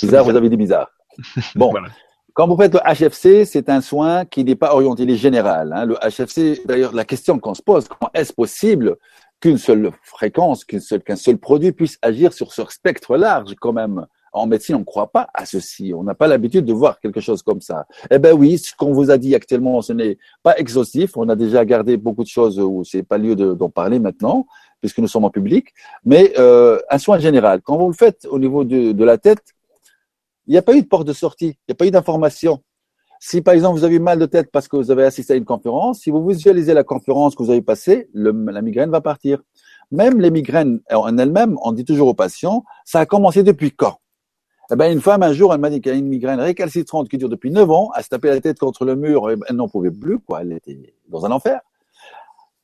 bizarre, vous avez dit bizarre. [LAUGHS] Bon, quand vous faites le HFC, c'est un soin qui n'est pas orienté, il est général. Hein. Le HFC, d'ailleurs, la question qu'on se pose, comment est-ce possible qu'une seule fréquence, qu'un seul, seul produit puisse agir sur ce spectre large quand même? En médecine, on ne croit pas à ceci. On n'a pas l'habitude de voir quelque chose comme ça. Eh ben oui, ce qu'on vous a dit actuellement, ce n'est pas exhaustif. On a déjà gardé beaucoup de choses où c'est pas lieu d'en parler maintenant, puisque nous sommes en public. Mais euh, un soin général, quand vous le faites au niveau de, la tête, il n'y a pas eu de porte de sortie, il n'y a pas eu d'information. Si par exemple vous avez mal de tête parce que vous avez assisté à une conférence, si vous visualisez la conférence que vous avez passée, la migraine va partir. Même les migraines en elles-mêmes, on dit toujours aux patients, ça a commencé depuis quand? Eh ben, une femme, un jour, elle m'a dit qu'elle a une migraine récalcitrante qui dure depuis 9 ans. Elle se tapait la tête contre le mur. Et elle n'en pouvait plus, quoi. Elle était dans un enfer.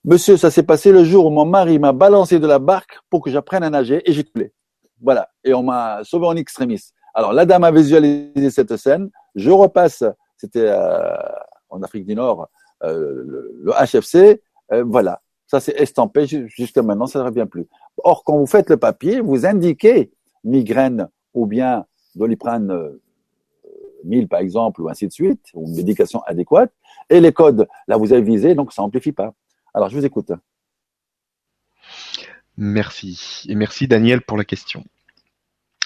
Monsieur, ça s'est passé le jour où mon mari m'a balancé de la barque pour que j'apprenne à nager et j'ai coulé. Voilà. Et on m'a sauvé en extrémis. Alors, la dame a visualisé cette scène. Je repasse, c'était euh, en Afrique du Nord, euh, le, HFC. Euh, voilà. Ça, c'est estampé. Jusqu'à maintenant, ça ne revient plus. Or, quand vous faites le papier, vous indiquez migraine ou bien Doliprane 1000 euh, par exemple, ou ainsi de suite, ou une médication adéquate, et les codes, là vous avez visé, donc ça n'amplifie pas. Alors je vous écoute. Merci. Et merci Daniel pour la question.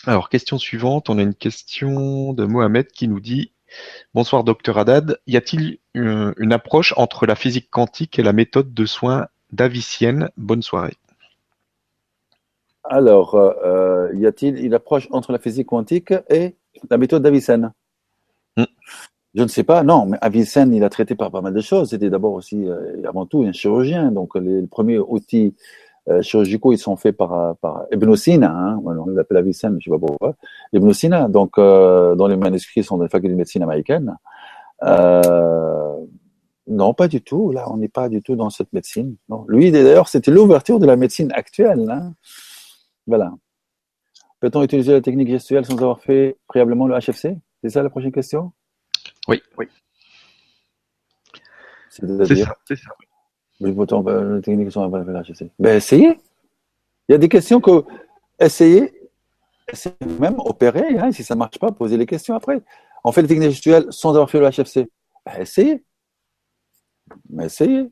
Alors, question suivante, on a une question de Mohamed qui nous dit Bonsoir docteur Haddad, y a-t-il une, une approche entre la physique quantique et la méthode de soins davicienne Bonne soirée. Alors, euh, euh, y a-t-il une approche entre la physique quantique et la méthode d'Avicenne hmm. Je ne sais pas, non, mais Avicenne, il a traité par pas mal de choses. C'était d'abord aussi, euh, avant tout, un chirurgien. Donc, les, premiers outils chirurgicaux, ils sont faits par, par Ibn Sina. Hein, on l'appelle Avicenne, je ne sais pas pourquoi. Ibn Sina, donc, dans les manuscrits, sont des facultés de médecine américaine. Non, pas du tout. Là, on n'est pas du tout dans cette médecine. Non. Lui, d'ailleurs, c'était l'ouverture de la médecine actuelle. Hein. Voilà. Peut-on utiliser la technique gestuelle sans avoir fait préalablement le HFC C'est ça la prochaine question? Oui, oui. C'est ça, c'est ça. la technique sans avoir fait le HFC. Ben, essayez. Il y a des questions que essayez, essayez même opérer. Hein, si ça ne marche pas, posez les questions après. On fait la technique gestuelle sans avoir fait le HFC. Ben, essayez. Mais essayez.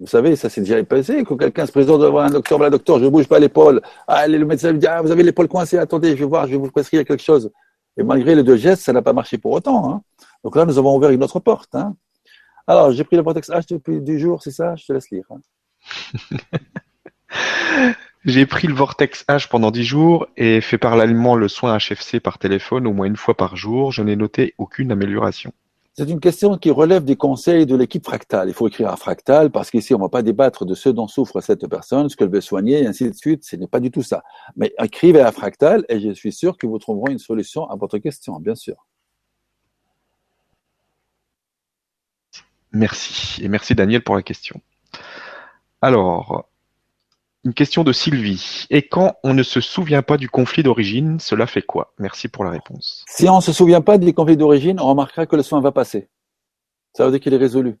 Vous savez, ça s'est déjà passé, que quelqu'un se présente devant un docteur, voilà, docteur, je ne bouge pas l'épaule. Ah, le médecin lui dit, ah, vous avez l'épaule coincée, attendez, je vais voir, je vais vous prescrire quelque chose. Et malgré les deux gestes, ça n'a pas marché pour autant. Hein. Donc là, nous avons ouvert une autre porte. Hein. Alors, j'ai pris le Vortex H depuis du jour, c'est ça? Je te laisse lire. Hein. [LAUGHS] j'ai pris le Vortex H pendant 10 jours et fait parallèlement le soin HFC par téléphone au moins une fois par jour. Je n'ai noté aucune amélioration. C'est une question qui relève des conseils de l'équipe fractale. Il faut écrire à fractal parce qu'ici, on ne va pas débattre de ce dont souffre cette personne, ce qu'elle veut soigner, et ainsi de suite. Ce n'est pas du tout ça. Mais écrivez à fractal et je suis sûr que vous trouverez une solution à votre question, bien sûr. Merci. Et merci Daniel pour la question. Alors, une question de Sylvie. Et quand on ne se souvient pas du conflit d'origine, cela fait quoi? Merci pour la réponse. Si on ne se souvient pas du conflit d'origine, on remarquera que le soin va passer. Ça veut dire qu'il est résolu.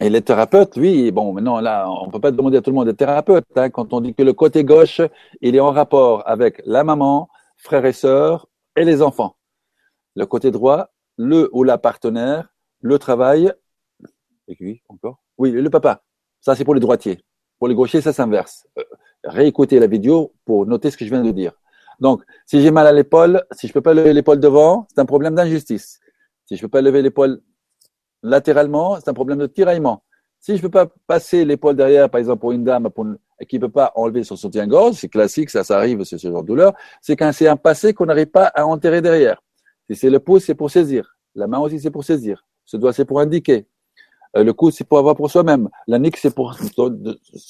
Et les thérapeutes, lui, bon, maintenant là, on ne peut pas demander à tout le monde d'être thérapeute. Hein, quand on dit que le côté gauche, il est en rapport avec la maman, frères et sœurs et les enfants. Le côté droit, le ou la partenaire, le travail, et lui encore, oui, le papa. Ça, c'est pour les droitiers. Pour les gauchers, ça s'inverse. Euh, réécoutez la vidéo pour noter ce que je viens de dire. Donc, si j'ai mal à l'épaule, si je peux pas lever l'épaule devant, c'est un problème d'injustice. Si je peux pas lever l'épaule latéralement, c'est un problème de tiraillement. Si je peux pas passer l'épaule derrière, par exemple, pour une dame pour qui peut pas enlever son soutien-gorge, c'est classique, ça, ça arrive, c'est ce genre de douleur, c'est quand c'est un passé qu'on n'arrive pas à enterrer derrière. Si c'est le pouce, c'est pour saisir. La main aussi, c'est pour saisir. Ce doigt, c'est pour indiquer. Euh, le cou, c'est pour avoir pour soi-même. La nuque, c'est pour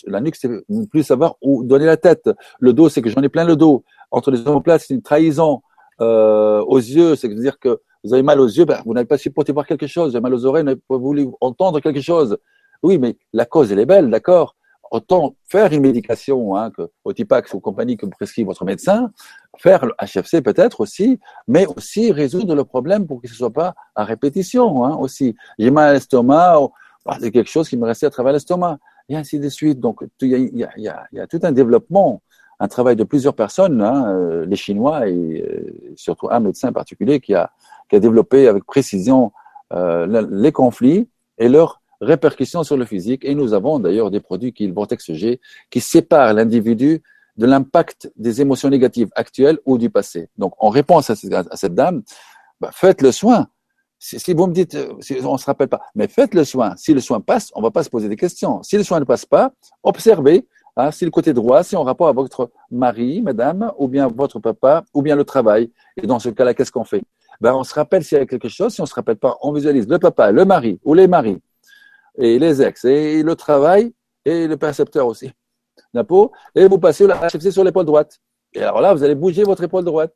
la nuque, c'est plus savoir où donner la tête. Le dos, c'est que j'en ai plein le dos. Entre les omoplates, c'est une trahison euh, aux yeux. C'est dire que vous avez mal aux yeux, ben, vous n'avez pas supporté voir quelque chose. Vous avez mal aux oreilles, vous n'avez pas voulu entendre quelque chose. Oui, mais la cause, elle est belle, d'accord autant faire une médication, hein, que Otipax ou compagnie que prescrit votre médecin, faire le HFC peut-être aussi, mais aussi résoudre le problème pour que ce soit pas à répétition hein, aussi. J'ai mal à l'estomac, bah, c'est quelque chose qui me restait à travers l'estomac, et ainsi de suite. Donc il y a, y, a, y, a, y a, tout un développement, un travail de plusieurs personnes, hein, euh, les Chinois et euh, surtout un médecin en particulier qui a, qui a développé avec précision euh, les conflits et leur répercussions sur le physique. Et nous avons d'ailleurs des produits qui, le Vortex G, qui séparent l'individu de l'impact des émotions négatives actuelles ou du passé. Donc, en réponse à cette, dame, bah, faites le soin. Si, vous me dites, euh, si on se rappelle pas, mais faites le soin. Si le soin passe, on va pas se poser des questions. Si le soin ne passe pas, observez. Hein, si le côté droit, si on rapport à votre mari, madame, ou bien votre papa, ou bien le travail. Et dans ce cas-là, qu'est-ce qu'on fait? Ben, On se rappelle s'il y a quelque chose. Si on se rappelle pas, on visualise le papa, le mari ou les maris et les ex, et le travail, et le percepteur aussi. D'impôt, et vous passez la HFC sur l'épaule droite. Et alors là, vous allez bouger votre épaule droite.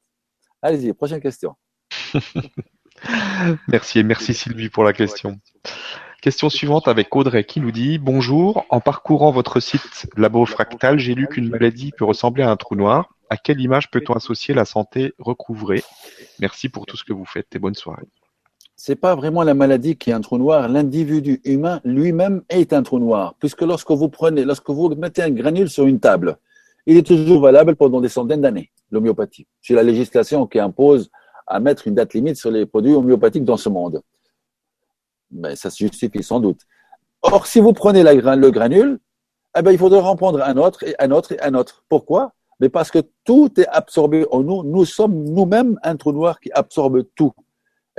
Allez-y, prochaine question. [LAUGHS] merci et merci Sylvie pour la question. Question suivante avec Audrey qui nous dit Bonjour, en parcourant votre site Labo Fractal, j'ai lu qu'une maladie peut ressembler à un trou noir. À quelle image peut-on associer la santé recouvrée? Merci pour tout ce que vous faites et bonne soirée c'est pas vraiment la maladie qui est un trou noir. L'individu humain lui-même est un trou noir, puisque lorsque vous prenez, lorsque vous mettez un granule sur une table, il est toujours valable pendant des centaines d'années. L'homéopathie, c'est la législation qui impose à mettre une date limite sur les produits homéopathiques dans ce monde. Mais ça se justifie sans doute. Or, si vous prenez le granule, eh ben, il faudra en prendre un autre et un autre et un autre. Pourquoi? Mais parce que tout est absorbé en nous. Nous sommes nous-mêmes un trou noir qui absorbe tout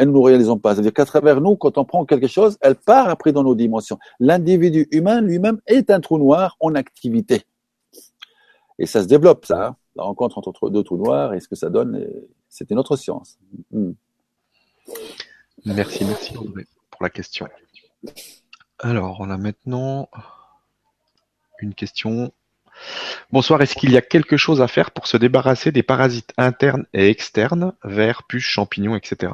nous ne réalisons pas. C'est-à-dire qu'à travers nous, quand on prend quelque chose, elle part après dans nos dimensions. L'individu humain lui-même est un trou noir en activité. Et ça se développe, ça. Hein. La rencontre entre deux trous noirs et ce que ça donne, c'est une autre science. Hmm. Merci, merci pour la question. Alors, on a maintenant une question. Bonsoir, est-ce qu'il y a quelque chose à faire pour se débarrasser des parasites internes et externes, vers, puces, champignons, etc.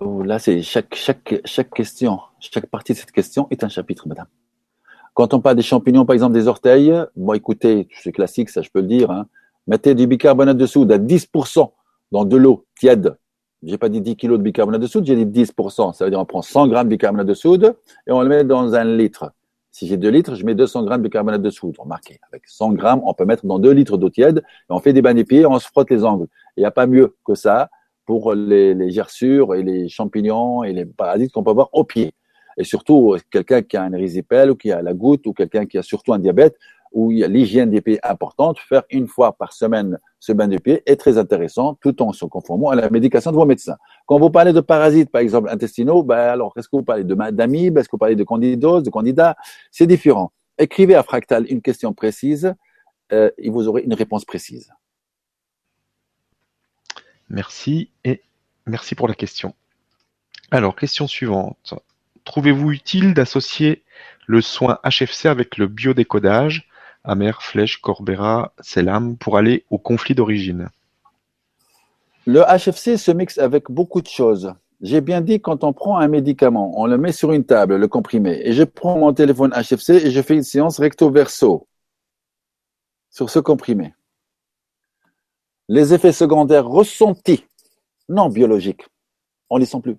Là, c'est chaque, question, chaque partie de cette question est un chapitre, madame. Quand on parle des champignons, par exemple des orteils, bon, écoutez, c'est classique, ça je peux le dire. Hein. Mettez du bicarbonate de soude à 10% dans de l'eau tiède. J'ai pas dit 10 kg de bicarbonate de soude, j'ai dit 10%. Ça veut dire on prend 100 grammes de bicarbonate de soude et on le met dans un litre. Si j'ai 2 litres, je mets 200 grammes de bicarbonate de soude. Remarquez, avec 100 grammes, on peut mettre dans 2 litres d'eau tiède et on fait des bains des pieds on se frotte les angles. Il n'y a pas mieux que ça pour les, les gerçures et les champignons et les parasites qu'on peut avoir au pied et surtout quelqu'un qui a un rhizipèle ou qui a la goutte ou quelqu'un qui a surtout un diabète où l'hygiène des pieds importante, faire une fois par semaine ce bain de pied est très intéressant tout en se conformant à la médication de vos médecins. Quand vous parlez de parasites, par exemple intestinaux, ben alors est-ce que vous parlez d'amibes, est-ce que vous parlez de candidose, de candida? C'est différent. Écrivez à Fractal une question précise euh, et vous aurez une réponse précise. Merci et merci pour la question. Alors, question suivante trouvez-vous utile d'associer le soin HFC avec le biodécodage, Amer, Flèche, Corbera, Selam, pour aller au conflit d'origine Le HFC se mixe avec beaucoup de choses. J'ai bien dit quand on prend un médicament, on le met sur une table, le comprimé, et je prends mon téléphone HFC et je fais une séance recto-verso sur ce comprimé. Les effets secondaires ressentis, non biologiques, on les sent plus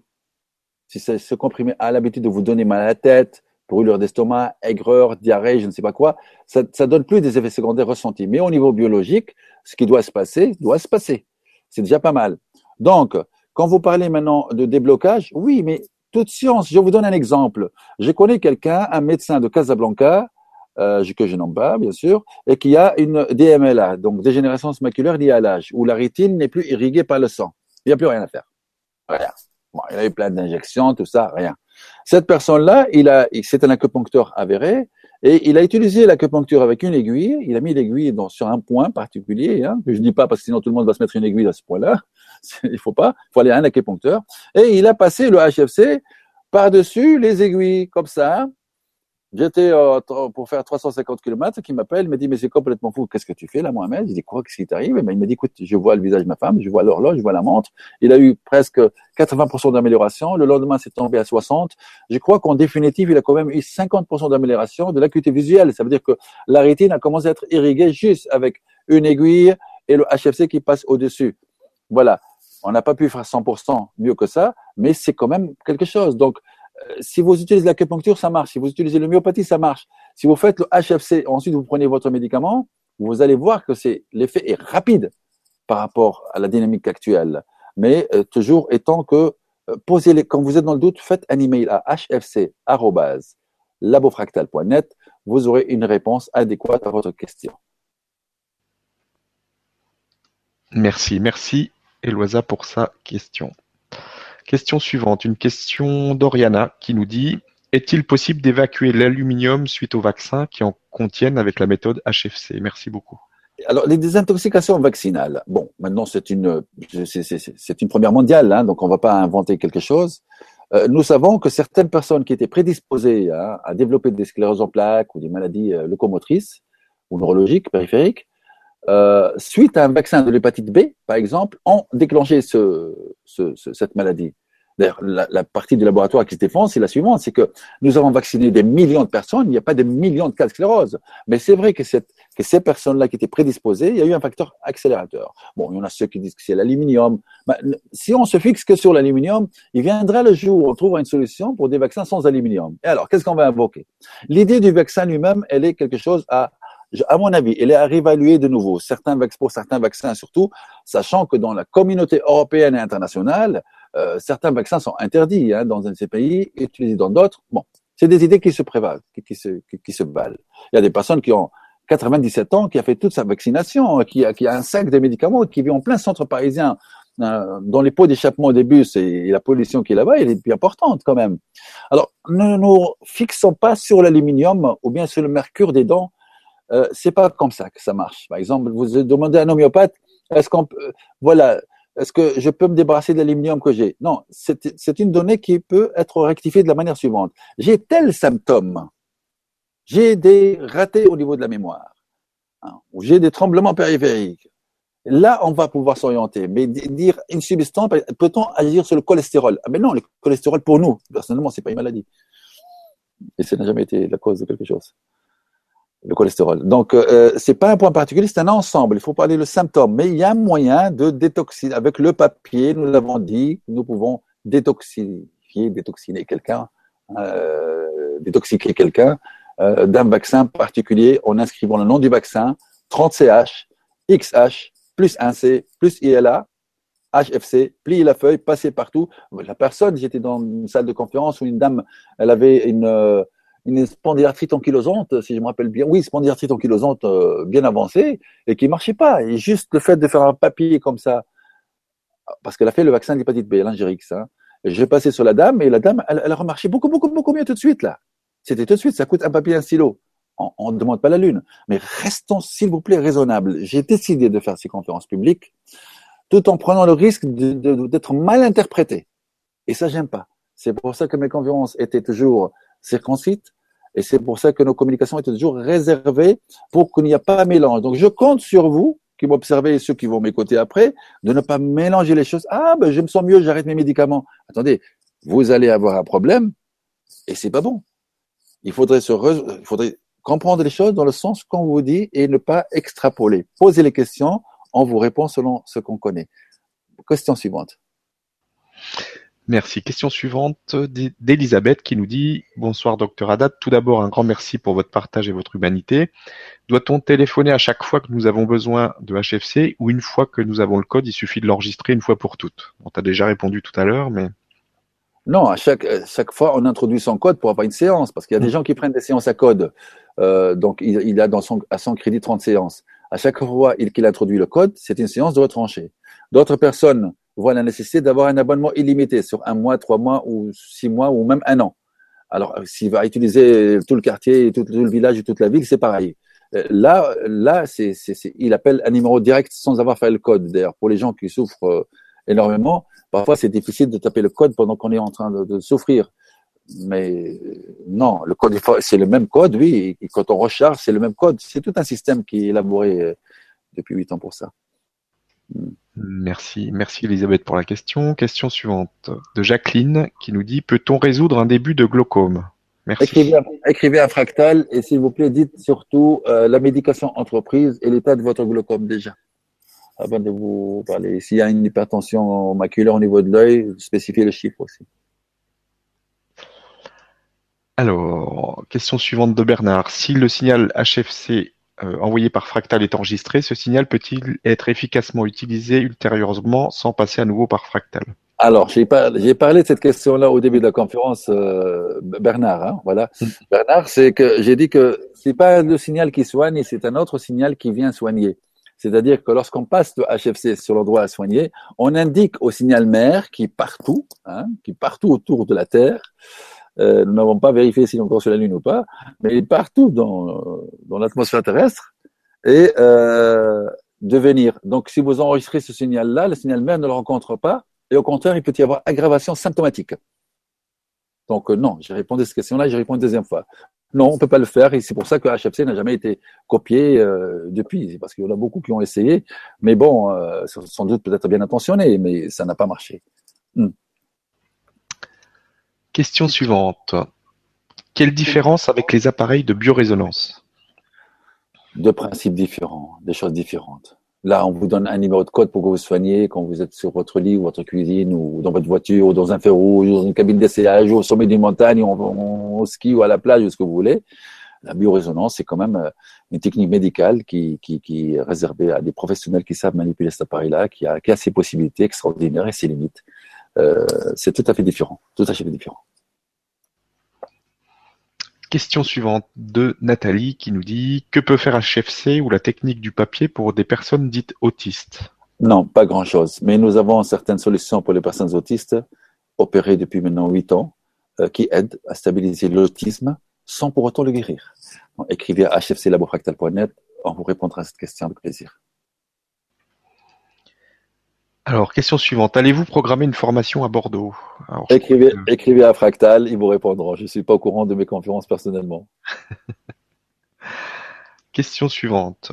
si ce comprimé a l'habitude de vous donner mal à la tête, brûlure d'estomac, aigreur, diarrhée, je ne sais pas quoi, ça ne donne plus des effets secondaires ressentis. Mais au niveau biologique, ce qui doit se passer, doit se passer. C'est déjà pas mal. Donc, quand vous parlez maintenant de déblocage, oui, mais toute science, je vous donne un exemple. Je connais quelqu'un, un médecin de Casablanca, euh, que je nomme pas, bien sûr, et qui a une DMLA, donc dégénérescence maculaire liée à l'âge, où la rétine n'est plus irriguée par le sang. Il n'y a plus rien à faire. Rien il a eu plein d'injections, tout ça, rien. Cette personne-là, il a, c'est un acupuncteur avéré, et il a utilisé l'acupuncture avec une aiguille. Il a mis l'aiguille sur un point particulier, hein, que je dis pas parce que sinon tout le monde va se mettre une aiguille à ce point-là. [LAUGHS] il faut pas. Il faut aller à un acupuncteur. Et il a passé le HFC par-dessus les aiguilles, comme ça. J'étais euh, pour faire 350 km, qui m'appelle, il me dit, mais c'est complètement fou, qu'est-ce que tu fais là, Mohamed? Je dis, quoi, qu'est-ce qui t'arrive? Ben, Il me dit, écoute, je vois le visage de ma femme, je vois l'horloge, je vois la montre. Il a eu presque 80% d'amélioration. Le lendemain, c'est tombé à 60. Je crois qu'en définitive, il a quand même eu 50% d'amélioration de l'acuité visuelle. Ça veut dire que la rétine a commencé à être irriguée juste avec une aiguille et le HFC qui passe au-dessus. Voilà. On n'a pas pu faire 100% mieux que ça, mais c'est quand même quelque chose. Donc, si vous utilisez l'acupuncture, ça marche. Si vous utilisez l'homéopathie, ça marche. Si vous faites le HFC, ensuite vous prenez votre médicament, vous allez voir que c'est l'effet est rapide par rapport à la dynamique actuelle. Mais euh, toujours étant que euh, posez les, quand vous êtes dans le doute, faites un email à hfc@labofractal.net. Vous aurez une réponse adéquate à votre question. Merci, merci Eloisa pour sa question. Question suivante, une question d'Oriana qui nous dit Est-il possible d'évacuer l'aluminium suite aux vaccins qui en contiennent avec la méthode HFC Merci beaucoup. Alors, les désintoxications vaccinales. Bon, maintenant, c'est une, c'est une première mondiale, hein, donc on ne va pas inventer quelque chose. Euh, nous savons que certaines personnes qui étaient prédisposées à développer des scléroses en plaques ou des maladies euh, locomotrices ou neurologiques périphériques, euh, suite à un vaccin de l'hépatite B, par exemple, ont déclenché ce, ce, cette maladie. D'ailleurs, la, la, partie du laboratoire qui se défend, c'est la suivante, c'est que nous avons vacciné des millions de personnes, il n'y a pas des millions de cas de sclérose. Mais c'est vrai que, cette, que ces personnes-là qui étaient prédisposées, il y a eu un facteur accélérateur. Bon, il y en a ceux qui disent que c'est l'aluminium. Si on se fixe que sur l'aluminium, il viendra le jour où on trouvera une solution pour des vaccins sans aluminium. Et alors, qu'est-ce qu'on va invoquer? L'idée du vaccin lui-même, elle est quelque chose à à mon avis, elle est à réévaluer de nouveau, certains, pour certains vaccins surtout, sachant que dans la communauté européenne et internationale, euh, certains vaccins sont interdits hein, dans un de ces pays, utilisés dans d'autres. Bon, c'est des idées qui se prévalent, qui, qui, se, qui, se valent. Il y a des personnes qui ont 97 ans, qui a fait toute sa vaccination, qui a, qui a un sac de médicaments, qui vit en plein centre parisien, euh, dans les pots d'échappement des bus et, la pollution qui est là-bas, elle est plus importante quand même. Alors, ne nous fixons pas sur l'aluminium ou bien sur le mercure des dents euh, c'est pas comme ça que ça marche. Par exemple, vous demandez à un homéopathe, est-ce qu'on peut, voilà, est-ce que je peux me débarrasser de l'aluminium que j'ai? Non, c'est une donnée qui peut être rectifiée de la manière suivante. J'ai tel symptôme, j'ai des ratés au niveau de la mémoire, hein, ou j'ai des tremblements périphériques, Là, on va pouvoir s'orienter. Mais dire une substance, peut-on agir sur le cholestérol? Ah, Mais non, le cholestérol, pour nous, personnellement, c'est pas une maladie. Et ça n'a jamais été la cause de quelque chose. Le cholestérol. Donc, euh, c'est pas un point particulier, c'est un ensemble. Il faut parler le symptôme. Mais il y a un moyen de détoxiner. Avec le papier, nous l'avons dit, nous pouvons détoxifier, détoxiner quelqu'un, euh, détoxiquer quelqu'un euh, d'un vaccin particulier en inscrivant le nom du vaccin, 30CH, XH, plus 1C, plus ILA, HFC, plier la feuille, passer partout. La personne, j'étais dans une salle de conférence où une dame, elle avait une, euh, une spondylarthrite ankylosante, si je me rappelle bien. Oui, spondylarthrite ankylosante euh, bien avancée et qui marchait pas. Et juste le fait de faire un papier comme ça, parce qu'elle a fait le vaccin d'hépatite B, l'ingérix. Hein. Je vais passer sur la dame et la dame, elle, elle a remarché beaucoup, beaucoup, beaucoup mieux tout de suite là. C'était tout de suite, ça coûte un papier, un stylo. On ne demande pas la lune. Mais restons, s'il vous plaît, raisonnables. J'ai décidé de faire ces conférences publiques tout en prenant le risque d'être mal interprété. Et ça, j'aime pas. C'est pour ça que mes conférences étaient toujours circoncites et c'est pour ça que nos communications étaient toujours réservées pour qu'il n'y ait pas mélange. Donc, je compte sur vous, qui m'observez et ceux qui vont m'écouter après, de ne pas mélanger les choses. Ah, ben, je me sens mieux, j'arrête mes médicaments. Attendez, vous allez avoir un problème et c'est pas bon. Il faudrait se il faudrait comprendre les choses dans le sens qu'on vous dit et ne pas extrapoler. Posez les questions, on vous répond selon ce qu'on connaît. Question suivante. Merci. Question suivante d'Elisabeth qui nous dit Bonsoir, docteur Haddad. Tout d'abord, un grand merci pour votre partage et votre humanité. Doit-on téléphoner à chaque fois que nous avons besoin de HFC ou une fois que nous avons le code, il suffit de l'enregistrer une fois pour toutes? On t'a déjà répondu tout à l'heure, mais. Non, à chaque, chaque fois, on introduit son code pour avoir une séance, parce qu'il y a des mm. gens qui prennent des séances à code. Euh, donc, il, il, a dans son, à son crédit 30 séances. À chaque fois qu'il introduit le code, c'est une séance de retranché. D'autres personnes voient la nécessité d'avoir un abonnement illimité sur un mois, trois mois ou six mois ou même un an. Alors, s'il va utiliser tout le quartier, tout, le village toute la ville, c'est pareil. Euh, là, là, c'est, il appelle un numéro direct sans avoir fait le code. D'ailleurs, pour les gens qui souffrent euh, énormément, Parfois, c'est difficile de taper le code pendant qu'on est en train de, souffrir. Mais non, le code, c'est le même code, oui. Et quand on recharge, c'est le même code. C'est tout un système qui est élaboré euh, depuis huit ans pour ça. Hmm. Merci, merci Elisabeth pour la question. Question suivante de Jacqueline qui nous dit peut-on résoudre un début de glaucome? Merci. Écrivez, un fractal et s'il vous plaît, dites surtout euh, la médication entreprise et l'état de votre glaucome déjà avant de vous parler. S'il y a une hypertension maculaire au niveau de l'œil, spécifiez le chiffre aussi. Alors, question suivante de Bernard. Si le signal HFC euh, envoyé par Fractal est enregistré, ce signal peut-il être efficacement utilisé ultérieurement sans passer à nouveau par Fractal? Alors, j'ai parlé de cette question-là au début de la conférence, euh, Bernard. Hein, voilà, mm. Bernard, c'est que j'ai dit que c'est pas le signal qui soigne, c'est un autre signal qui vient soigner. C'est-à-dire que lorsqu'on passe le HFC sur l'endroit à soigner, on indique au signal mère qui est partout, hein, qui est partout autour de la Terre. Euh, nous n'avons pas vérifié s'il est encore sur la Lune ou pas, mais il est partout dans, dans l'atmosphère terrestre et euh, de venir. Donc, si vous enregistrez ce signal-là, le signal mère ne le rencontre pas, et au contraire, il peut y avoir aggravation symptomatique. Donc euh, non, j'ai répondu à cette question-là, j'ai répondu une deuxième fois. Non, on peut pas le faire et c'est pour ça que HFC n'a jamais été copié euh, depuis, parce qu'il y en a beaucoup qui ont essayé, mais bon, euh, sans doute peut-être bien intentionné, mais ça n'a pas marché. Hmm. Question suivante. Quelle différence avec les appareils de biorésonance Deux principes différents, des choses différentes. Là, on vous donne un numéro de code pour que vous soigniez quand vous êtes sur votre lit ou votre cuisine ou dans votre voiture ou dans un feu rouge ou dans une cabine d'essayage ou au sommet d'une montagne ou au ski ou à la plage ou ce que vous voulez. La biorésonance, c'est quand même euh, une technique médicale qui, qui, qui, est réservée à des professionnels qui savent manipuler cet appareil-là, qui a, qui a ses possibilités extraordinaires et ses limites. Euh, c'est tout à fait différent, tout à fait différent. Question suivante de Nathalie qui nous dit Que peut faire HFC ou la technique du papier pour des personnes dites autistes? Non, pas grand-chose. Mais nous avons certaines solutions pour les personnes autistes, opérées depuis maintenant 8 ans, euh, qui aident à stabiliser l'autisme sans pour autant le guérir. écrivez à hfclabofractal.net, on vous répondra à cette question avec plaisir. Alors, question suivante. Allez-vous programmer une formation à Bordeaux? Écrivez, écrivez à Fractal, ils vous répondront. Je ne suis pas au courant de mes conférences personnellement. [LAUGHS] question suivante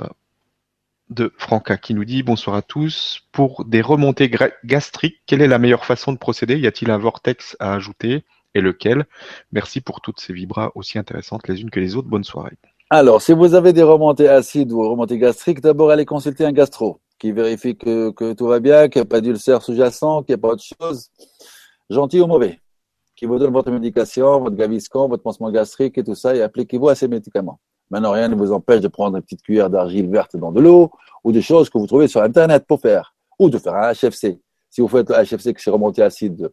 de Franca qui nous dit bonsoir à tous. Pour des remontées gastriques, quelle est la meilleure façon de procéder? Y a-t-il un vortex à ajouter? Et lequel? Merci pour toutes ces vibras aussi intéressantes les unes que les autres. Bonne soirée. Alors, si vous avez des remontées acides ou remontées gastriques, d'abord allez consulter un gastro qui vérifie que, tout va bien, qu'il n'y a pas d'ulcère sous-jacent, qu'il n'y a pas autre chose, gentil ou mauvais, qui vous donne votre médication, votre gaviscon, votre pansement gastrique et tout ça, et appliquez-vous à ces médicaments. Maintenant, rien ne vous empêche de prendre une petite cuillère d'argile verte dans de l'eau ou des choses que vous trouvez sur Internet pour faire, ou de faire un HFC. Si vous faites un HFC que c'est remonté acide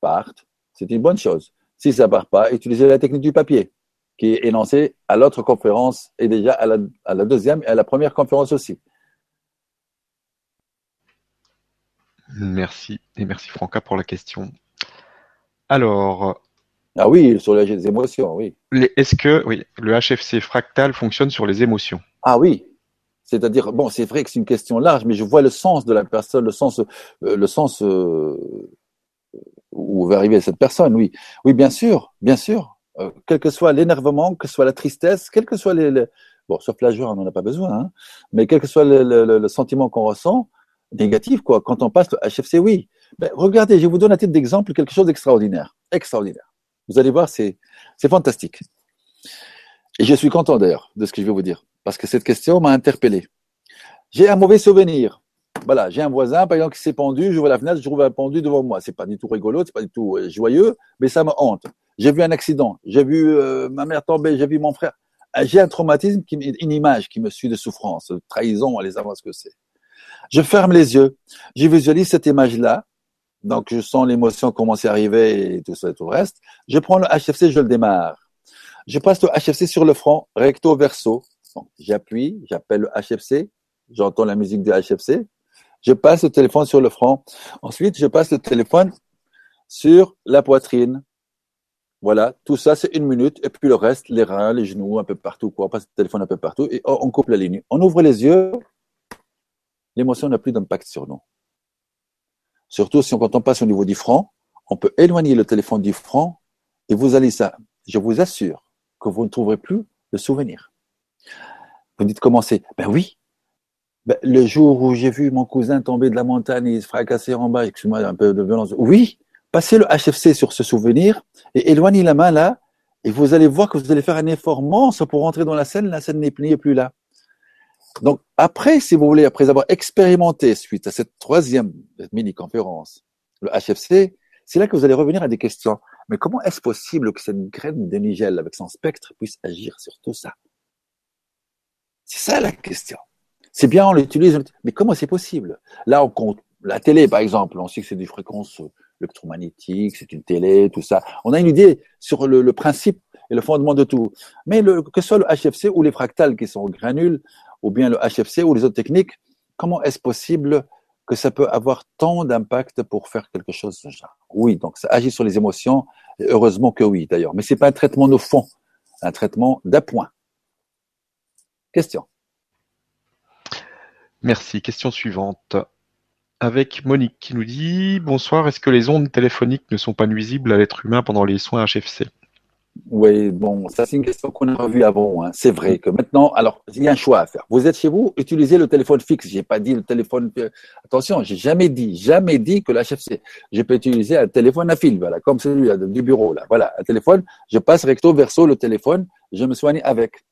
part, c'est une bonne chose. Si ça part pas, utilisez la technique du papier, qui est énoncée à l'autre conférence et déjà à la, à la deuxième et à la première conférence aussi. Merci et merci Franca pour la question. Alors, ah oui, sur les émotions, oui. Est-ce que oui, le HFC fractal fonctionne sur les émotions? Ah oui. C'est-à-dire, bon, c'est vrai que c'est une question large, mais je vois le sens de la personne, le sens, euh, le sens euh, où va arriver cette personne, oui. Oui, bien sûr, bien sûr. Euh, quel que soit l'énervement, que soit la tristesse, quel que soit les, bon, sauf la joie, on n'en a pas besoin, hein, mais quel que soit le, sentiment qu'on ressent, négatif, quoi. Quand on passe le HFC, oui. Ben, regardez, je vous donne un titre d'exemple, quelque chose d'extraordinaire, extraordinaire. Vous allez voir, c'est fantastique. Et je suis content d'ailleurs de ce que je vais vous dire, parce que cette question m'a interpellé. J'ai un mauvais souvenir. Voilà, j'ai un voisin, par exemple, qui s'est pendu, j'ouvre la fenêtre, je trouve un pendu devant moi. C'est pas du tout rigolo, c'est pas du tout euh, joyeux, mais ça me hante. J'ai vu un accident, j'ai vu euh, ma mère tomber, j'ai vu mon frère. Euh, j'ai un traumatisme, une image qui me suit de souffrance, de trahison, allez savoir ce que c'est. Je ferme les yeux, je visualise cette image-là, donc je sens l'émotion commencer à arriver et tout ça et tout le reste. Je prends le HFC, je le démarre. Je passe le HFC sur le front, recto verso. J'appuie, j'appelle le HFC, j'entends la musique du HFC. Je passe le téléphone sur le front. Ensuite, je passe le téléphone sur la poitrine. Voilà, tout ça c'est une minute et puis le reste, les reins, les genoux, un peu partout, quoi. On passe le téléphone un peu partout et on coupe la ligne. On ouvre les yeux, l'émotion n'a plus d'impact sur nous. Surtout si on, quand on passe au niveau du front, on peut éloigner le téléphone du front et vous allez ça. Je vous assure que vous ne trouverez plus de souvenirs. Vous dites comment c'est? Ben oui. Ben, le jour où j'ai vu mon cousin tomber de la montagne et se fracasser en bas, excusez-moi un peu de violence. Oui, passez le HFC sur ce souvenir et éloignez la main là et vous allez voir que vous allez faire un effort monstre pour rentrer dans la scène. La scène n'est plus là. Donc après, si vous voulez, après avoir expérimenté suite à cette troisième mini-conférence, le HFC, c'est là que vous allez revenir à des questions. Mais comment est-ce possible que cette graine de Nigel avec son spectre puisse agir sur tout ça? C'est ça la question. C'est bien, on l'utilise, mais comment c'est possible? Là, on compte la télé, par exemple, on sait que c'est des fréquences électromagnétiques, c'est une télé, tout ça. On a une idée sur le, principe et le fondement de tout. Mais le, que ce soit le HFC ou les fractales qui sont granules, ou bien le HFC ou les autres techniques, comment est-ce possible que ça peut avoir tant d'impact pour faire quelque chose de ce genre? Oui, donc ça agit sur les émotions, et heureusement que oui d'ailleurs, mais c'est pas un traitement de fond, un traitement d'appoint. Question. Merci. Question suivante. Avec Monique qui nous dit Bonsoir, est-ce que les ondes téléphoniques ne sont pas nuisibles à l'être humain pendant les soins HFC oui, bon, ça c'est une question qu'on a revue avant. Hein. C'est vrai que maintenant, alors il y a un choix à faire. Vous êtes chez vous, utilisez le téléphone fixe. J'ai pas dit le téléphone. Euh, attention, j'ai jamais dit, jamais dit que l'HFC. Je peux utiliser un téléphone à fil, voilà, comme celui du bureau là. Voilà, un téléphone. Je passe recto verso le téléphone. Je me soigne avec.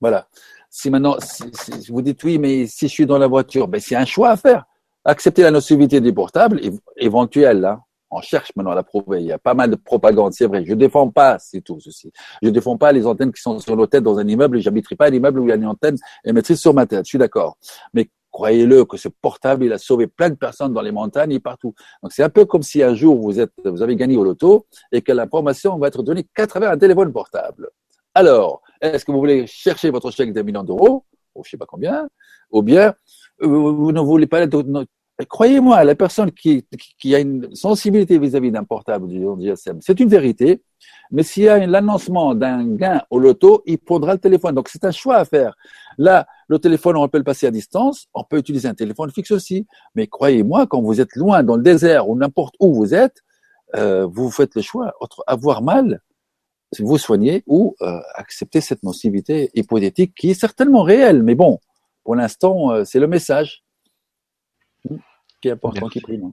Voilà. Si maintenant, si, vous dites oui, mais si je suis dans la voiture, ben c'est un choix à faire. Accepter la nocivité du portable éventuelle là. On cherche maintenant à la prouver. Il y a pas mal de propagande, c'est vrai. Je défends pas, c'est tout ceci. Je défends pas les antennes qui sont sur nos têtes dans un immeuble. J'habiterai pas un immeuble où il y a une antenne émettrice sur ma tête. Je suis d'accord. Mais croyez-le que ce portable, il a sauvé plein de personnes dans les montagnes et partout. Donc c'est un peu comme si un jour vous avez gagné au loto et que l'information va être donnée qu'à travers un téléphone portable. Alors, est-ce que vous voulez chercher votre chèque d'un million d'euros, ou je sais pas combien, ou bien euh, vous ne voulez pas Croyez-moi, la personne qui, a une sensibilité vis-à-vis d'un portable du GSM, c'est une vérité, mais s'il y a l'annoncement d'un gain au loto, il prendra le téléphone. Donc c'est un choix à faire. Là, le téléphone, on peut le passer à distance, on peut utiliser un téléphone fixe aussi, mais croyez-moi, quand vous êtes loin dans le désert ou n'importe où vous êtes, euh, vous faites le choix entre avoir mal, vous soigner ou euh, accepter cette nocivité hypothétique qui est certainement réelle, mais bon, Pour l'instant, euh, c'est le message qui est important, qui prime.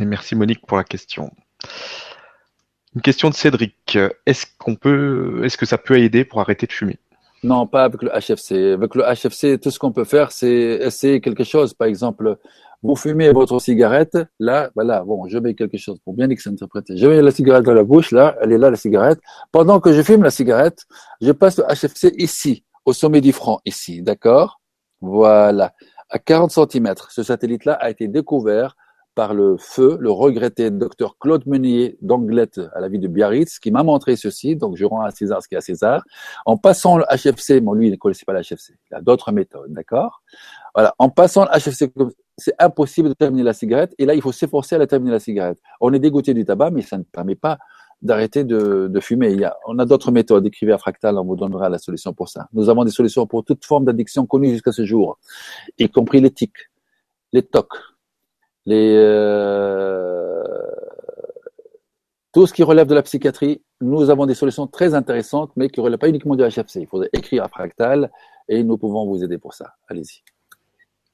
Et merci Monique pour la question. Une question de Cédric. Est-ce qu'on peut, est-ce que ça peut aider pour arrêter de fumer? Non, pas avec le HFC. Avec le HFC, tout ce qu'on peut faire, c'est essayer quelque chose. Par exemple, vous fumez votre cigarette, là, voilà, bon, je mets quelque chose pour bien s'interpréter. Je mets la cigarette dans la bouche, là, elle est là, la cigarette. Pendant que je fume la cigarette, je passe le HFC ici, au sommet du front, ici, d'accord? Voilà, à 40 cm. Ce satellite-là a été découvert par le feu, le regretté docteur Claude Meunier d'Anglette à la ville de Biarritz, qui m'a montré ceci, donc je rends à César ce qui est à César, en passant le HFC, bon lui il ne connaissait pas le HFC, il a d'autres méthodes, d'accord? Voilà, en passant le HFC, c'est impossible de terminer la cigarette, et là il faut s'efforcer à la terminer la cigarette. On est dégoûté du tabac, mais ça ne permet pas d'arrêter de, de, fumer. Il y a, on a d'autres méthodes. Écrivez à Fractal, on vous donnera la solution pour ça. Nous avons des solutions pour toute forme d'addiction connue jusqu'à ce jour, y compris l'éthique, les tocs, les, euh, tout ce qui relève de la psychiatrie, nous avons des solutions très intéressantes, mais qui ne relèvent pas uniquement du HFC. Il faudrait écrire à Fractal et nous pouvons vous aider pour ça. Allez-y.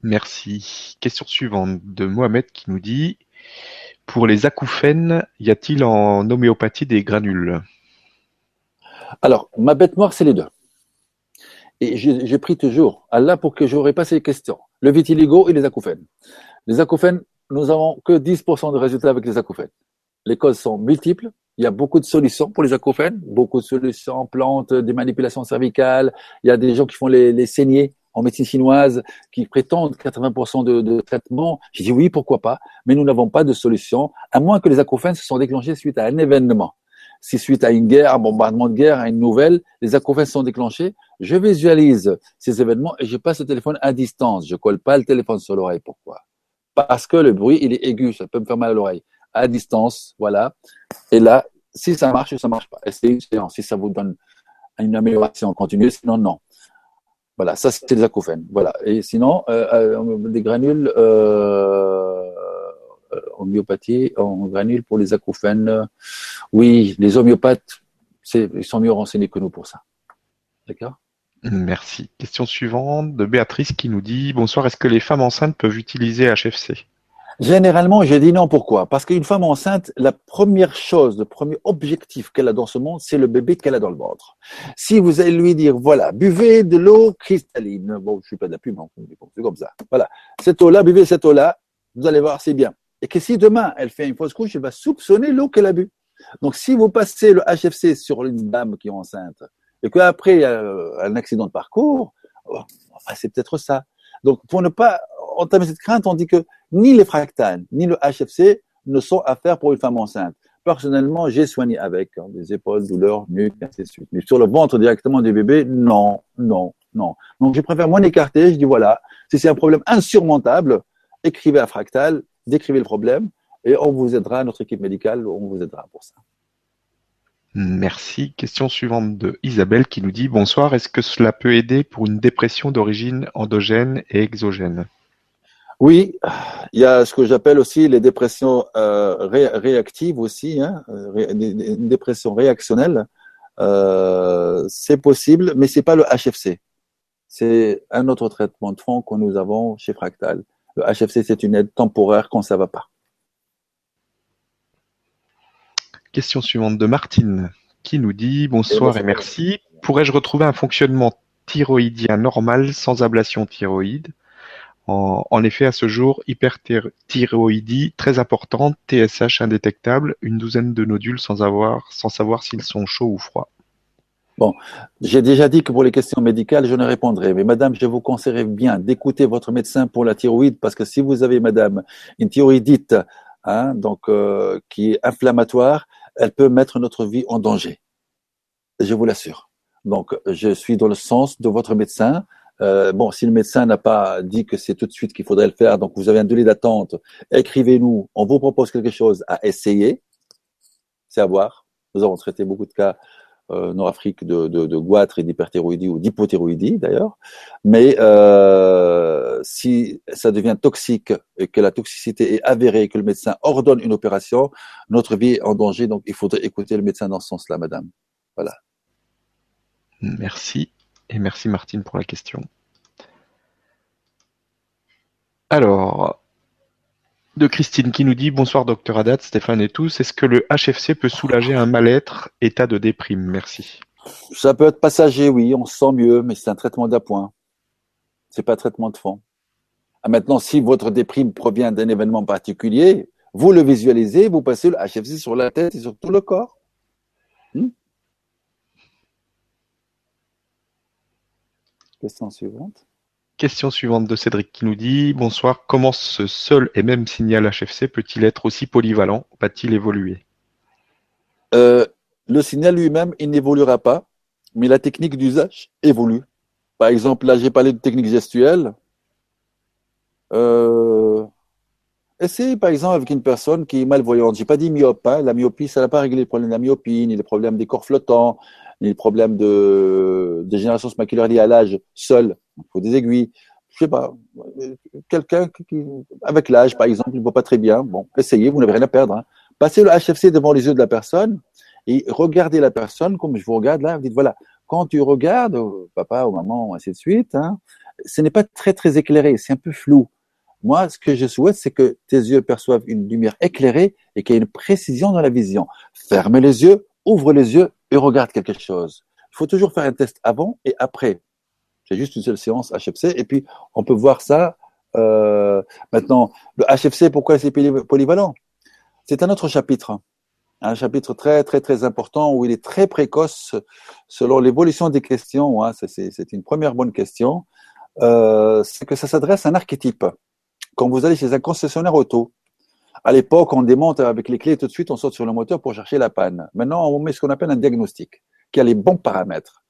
Merci. Question suivante de Mohamed qui nous dit Pour les acouphènes, y a-t-il en homéopathie des granules? Alors, ma bête noire, c'est les deux. Et j'ai pris toujours Allah pour que j'aurais pas ces questions. Le vitiligo et les acouphènes. Les acouphènes, nous avons que 10% de résultats avec les acouphènes. Les causes sont multiples. Il y a beaucoup de solutions pour les acouphènes, beaucoup de solutions, plantes, des manipulations cervicales. Il y a des gens qui font les, les saignées en médecine chinoise qui prétendent 80% de, traitement. J'ai dit oui, pourquoi pas, mais nous n'avons pas de solution, à moins que les acouphènes se sont déclenchés suite à un événement. Si suite à une guerre, un bombardement de guerre, à une nouvelle, les acouphènes sont déclenchés, je visualise ces événements et je passe le téléphone à distance. Je colle pas le téléphone sur l'oreille. Pourquoi? Parce que le bruit, il est aigu, ça peut me faire mal à l'oreille. À distance, voilà. Et là, si ça marche, ça marche pas. c'est une séance. Si ça vous donne une amélioration continue, sinon, non. Voilà, ça, c'est des acouphènes. Voilà. Et sinon, euh, euh des granules euh, homéopathie, en granules pour les acouphènes. Oui, les homéopathes, ils sont mieux renseignés que nous pour ça. D'accord? Merci. Question suivante de Béatrice qui nous dit Bonsoir, est-ce que les femmes enceintes peuvent utiliser HFC Généralement, j'ai dit non. Pourquoi? Parce qu'une femme enceinte, la première chose, le premier objectif qu'elle a dans ce monde, c'est le bébé qu'elle a dans le ventre. Si vous allez lui dire, voilà, buvez de l'eau cristalline. Bon, je suis pas de la pub, hein, c'est comme ça. Voilà, cette eau-là, buvez cette eau-là. Vous allez voir, c'est bien. Et que si demain elle fait une fausse couche, elle va soupçonner l'eau qu'elle a bu. Donc, si vous passez le HFC sur une dame qui est enceinte, et qu'après il y a un accident de parcours, oh, c'est peut-être ça. Donc, pour ne pas entamer cette crainte, on dit que ni les fractales, ni le HFC ne sont à faire pour une femme enceinte. Personnellement, j'ai soigné avec hein, des épaules, douleurs, nuque, ainsi de suite. Mais sur le ventre directement du bébé, non, non, non. Donc, je préfère m'en écarter. Je dis voilà, si c'est un problème insurmontable, écrivez à Fractal, décrivez le problème, et on vous aidera, notre équipe médicale, on vous aidera pour ça. Merci. Question suivante de Isabelle qui nous dit Bonsoir, est-ce que cela peut aider pour une dépression d'origine endogène et exogène? Oui, il y a ce que j'appelle aussi les dépressions euh, réactives aussi, hein, une dépression réactionnelle. Euh, c'est possible, mais c'est pas le HFC. C'est un autre traitement de fond que nous avons chez Fractal. Le HFC, c'est une aide temporaire quand ça va pas. Question suivante de Martine qui nous dit bonsoir et merci. Pourrais-je retrouver un fonctionnement thyroïdien normal sans ablation thyroïde? En, effet, à ce jour, hyperthyroïdie très importante, TSH indétectable, une douzaine de nodules sans avoir, sans savoir s'ils sont chauds ou froids. Bon, j'ai déjà dit que pour les questions médicales, je ne répondrai. Mais madame, je vous conseillerais bien d'écouter votre médecin pour la thyroïde, parce que si vous avez, madame, une thyroïdite, hein, donc euh, qui est inflammatoire, elle peut mettre notre vie en danger. Je vous l'assure. Donc, je suis dans le sens de votre médecin. Euh, bon, si le médecin n'a pas dit que c'est tout de suite qu'il faudrait le faire, donc vous avez un délai d'attente, écrivez-nous, on vous propose quelque chose à essayer. C'est à voir. Nous avons traité beaucoup de cas euh, nord-Afrique de, de, goitre et d'hyperthyroïdie ou d'hypothyroïdie d'ailleurs. Mais euh, si ça devient toxique et que la toxicité est avérée et que le médecin ordonne une opération, notre vie est en danger. Donc il faudrait écouter le médecin dans ce sens-là, madame. Voilà. Merci. Et merci Martine pour la question. Alors, de Christine qui nous dit Bonsoir docteur Adat, Stéphane et tous. Est-ce que le HFC peut soulager un mal-être, état de déprime? Merci. Ça peut être passager, oui, on se sent mieux, mais c'est un traitement d'appoint. C'est pas un traitement de fond. Ah, maintenant, si votre déprime provient d'un événement particulier, vous le visualisez, vous passez le HFC sur la tête et sur tout le corps. Hmm? Question suivante. Question suivante de Cédric qui nous dit Bonsoir, comment ce seul et même signal HFC peut-il être aussi polyvalent? Va-t-il évoluer? Euh, Le signal lui-même, il n'évoluera pas, mais la technique d'usage évolue. Par exemple, là, j'ai parlé de technique gestuelle. Euh, essayez, par exemple, avec une personne qui est malvoyante. J'ai pas dit myope. Hein. La myopie, ça n'a pas réglé les problèmes de la myopie, ni les problèmes des corps flottants, les problèmes de dégénération maculaire liée à l'âge seul il faut des aiguilles. Je sais pas, quelqu'un qui, avec l'âge, par exemple, ne voit pas très bien. Bon, essayez, vous n'avez rien à perdre. Hein. Passez le HFC devant les yeux de la personne et regardez la personne comme je vous regarde là. Vous dites, voilà, quand tu regardes, euh, papa ou maman, ainsi de suite, hein, ce n'est pas très, très éclairé, c'est un peu flou. Moi, ce que je souhaite, c'est que tes yeux perçoivent une lumière éclairée et qu'il y ait une précision dans la vision. Ferme les yeux, ouvre les yeux regarde quelque chose. Il faut toujours faire un test avant et après. C'est juste une seule séance HFC. Et puis, on peut voir ça. Euh, maintenant, le HFC, pourquoi c'est polyvalent? C'est un autre chapitre. Un chapitre très, très, très important où il est très précoce selon l'évolution des questions. Hein, c'est une première bonne question. Euh, c'est que ça s'adresse à un archétype. Quand vous allez chez un concessionnaire auto, à l'époque, on démonte avec les clés tout de suite, on saute sur le moteur pour chercher la panne. Maintenant, on met ce qu'on appelle un diagnostic, qui a les bons paramètres.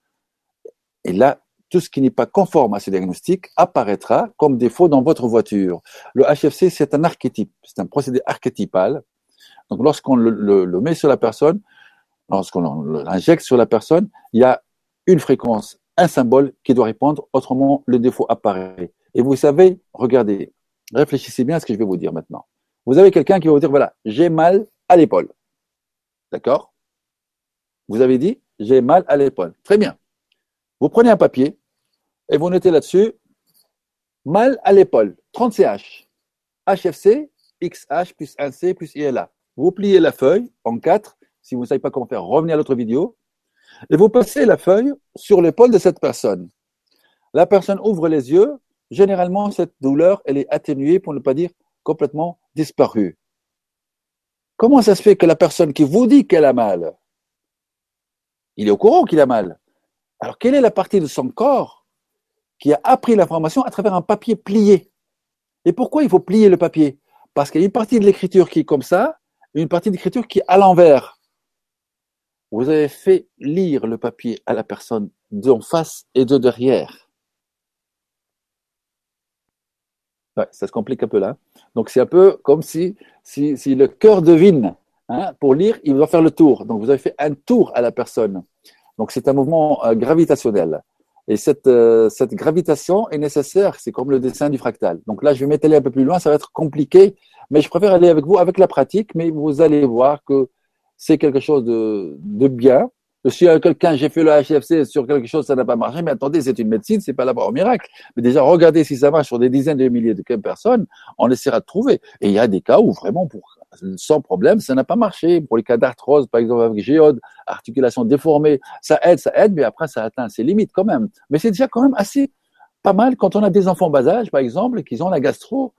Et là, tout ce qui n'est pas conforme à ce diagnostic apparaîtra comme défaut dans votre voiture. Le HFC, c'est un archétype, c'est un procédé archétypal. Donc, lorsqu'on le, met sur la personne, lorsqu'on l'injecte sur la personne, il y a une fréquence, un symbole qui doit répondre, autrement le défaut apparaît. Et vous savez, regardez, réfléchissez bien à ce que je vais vous dire maintenant. Vous avez quelqu'un qui va vous dire, voilà, j'ai mal à l'épaule. D'accord? Vous avez dit, j'ai mal à l'épaule. Très bien. Vous prenez un papier, et vous notez là-dessus mal à l'épaule, 30 CH. HFC, XH plus 1C plus ILA. Vous pliez la feuille en quatre. Si vous ne savez pas comment faire, revenez à l'autre vidéo. Et vous passez la feuille sur l'épaule de cette personne. La personne ouvre les yeux. Généralement, cette douleur, elle est atténuée, pour ne pas dire complètement disparue. Comment ça se fait que la personne qui vous dit qu'elle a mal, il est au courant qu'il a mal. Alors, quelle est la partie de son corps qui a appris l'information à travers un papier plié? Et pourquoi il faut plier le papier? Parce qu'il y a une partie de l'écriture qui est comme ça, une partie de l'écriture qui est à l'envers. Vous avez fait lire le papier à la personne d'en face et de derrière. Ça se complique un peu là. Donc c'est un peu comme si, si, le cœur devine. Hein, pour lire, il doit faire le tour. Donc vous avez fait un tour à la personne. Donc c'est un mouvement euh, gravitationnel. Et cette, euh, cette gravitation est nécessaire, c'est comme le dessin du fractal. Donc là, je vais m'étaler un peu plus loin, ça va être compliqué, mais je préfère aller avec vous avec la pratique, mais vous allez voir que c'est quelque chose de, de bien. Si quelqu'un, j'ai fait le HFC sur quelque chose, ça n'a pas marché, mais attendez, c'est une médecine, c'est pas là-bas au miracle. Mais déjà, regardez si ça marche sur des dizaines de milliers de personnes, on essaiera de trouver. Et il y a des cas où vraiment, pour sans problème, ça n'a pas marché. Pour les cas d'arthrose, par exemple, avec géode, articulation déformée, ça aide, ça aide, mais après, ça atteint ses limites quand même. Mais c'est déjà quand même assez pas mal quand on a des enfants bas âge, par exemple, qui ont la gastro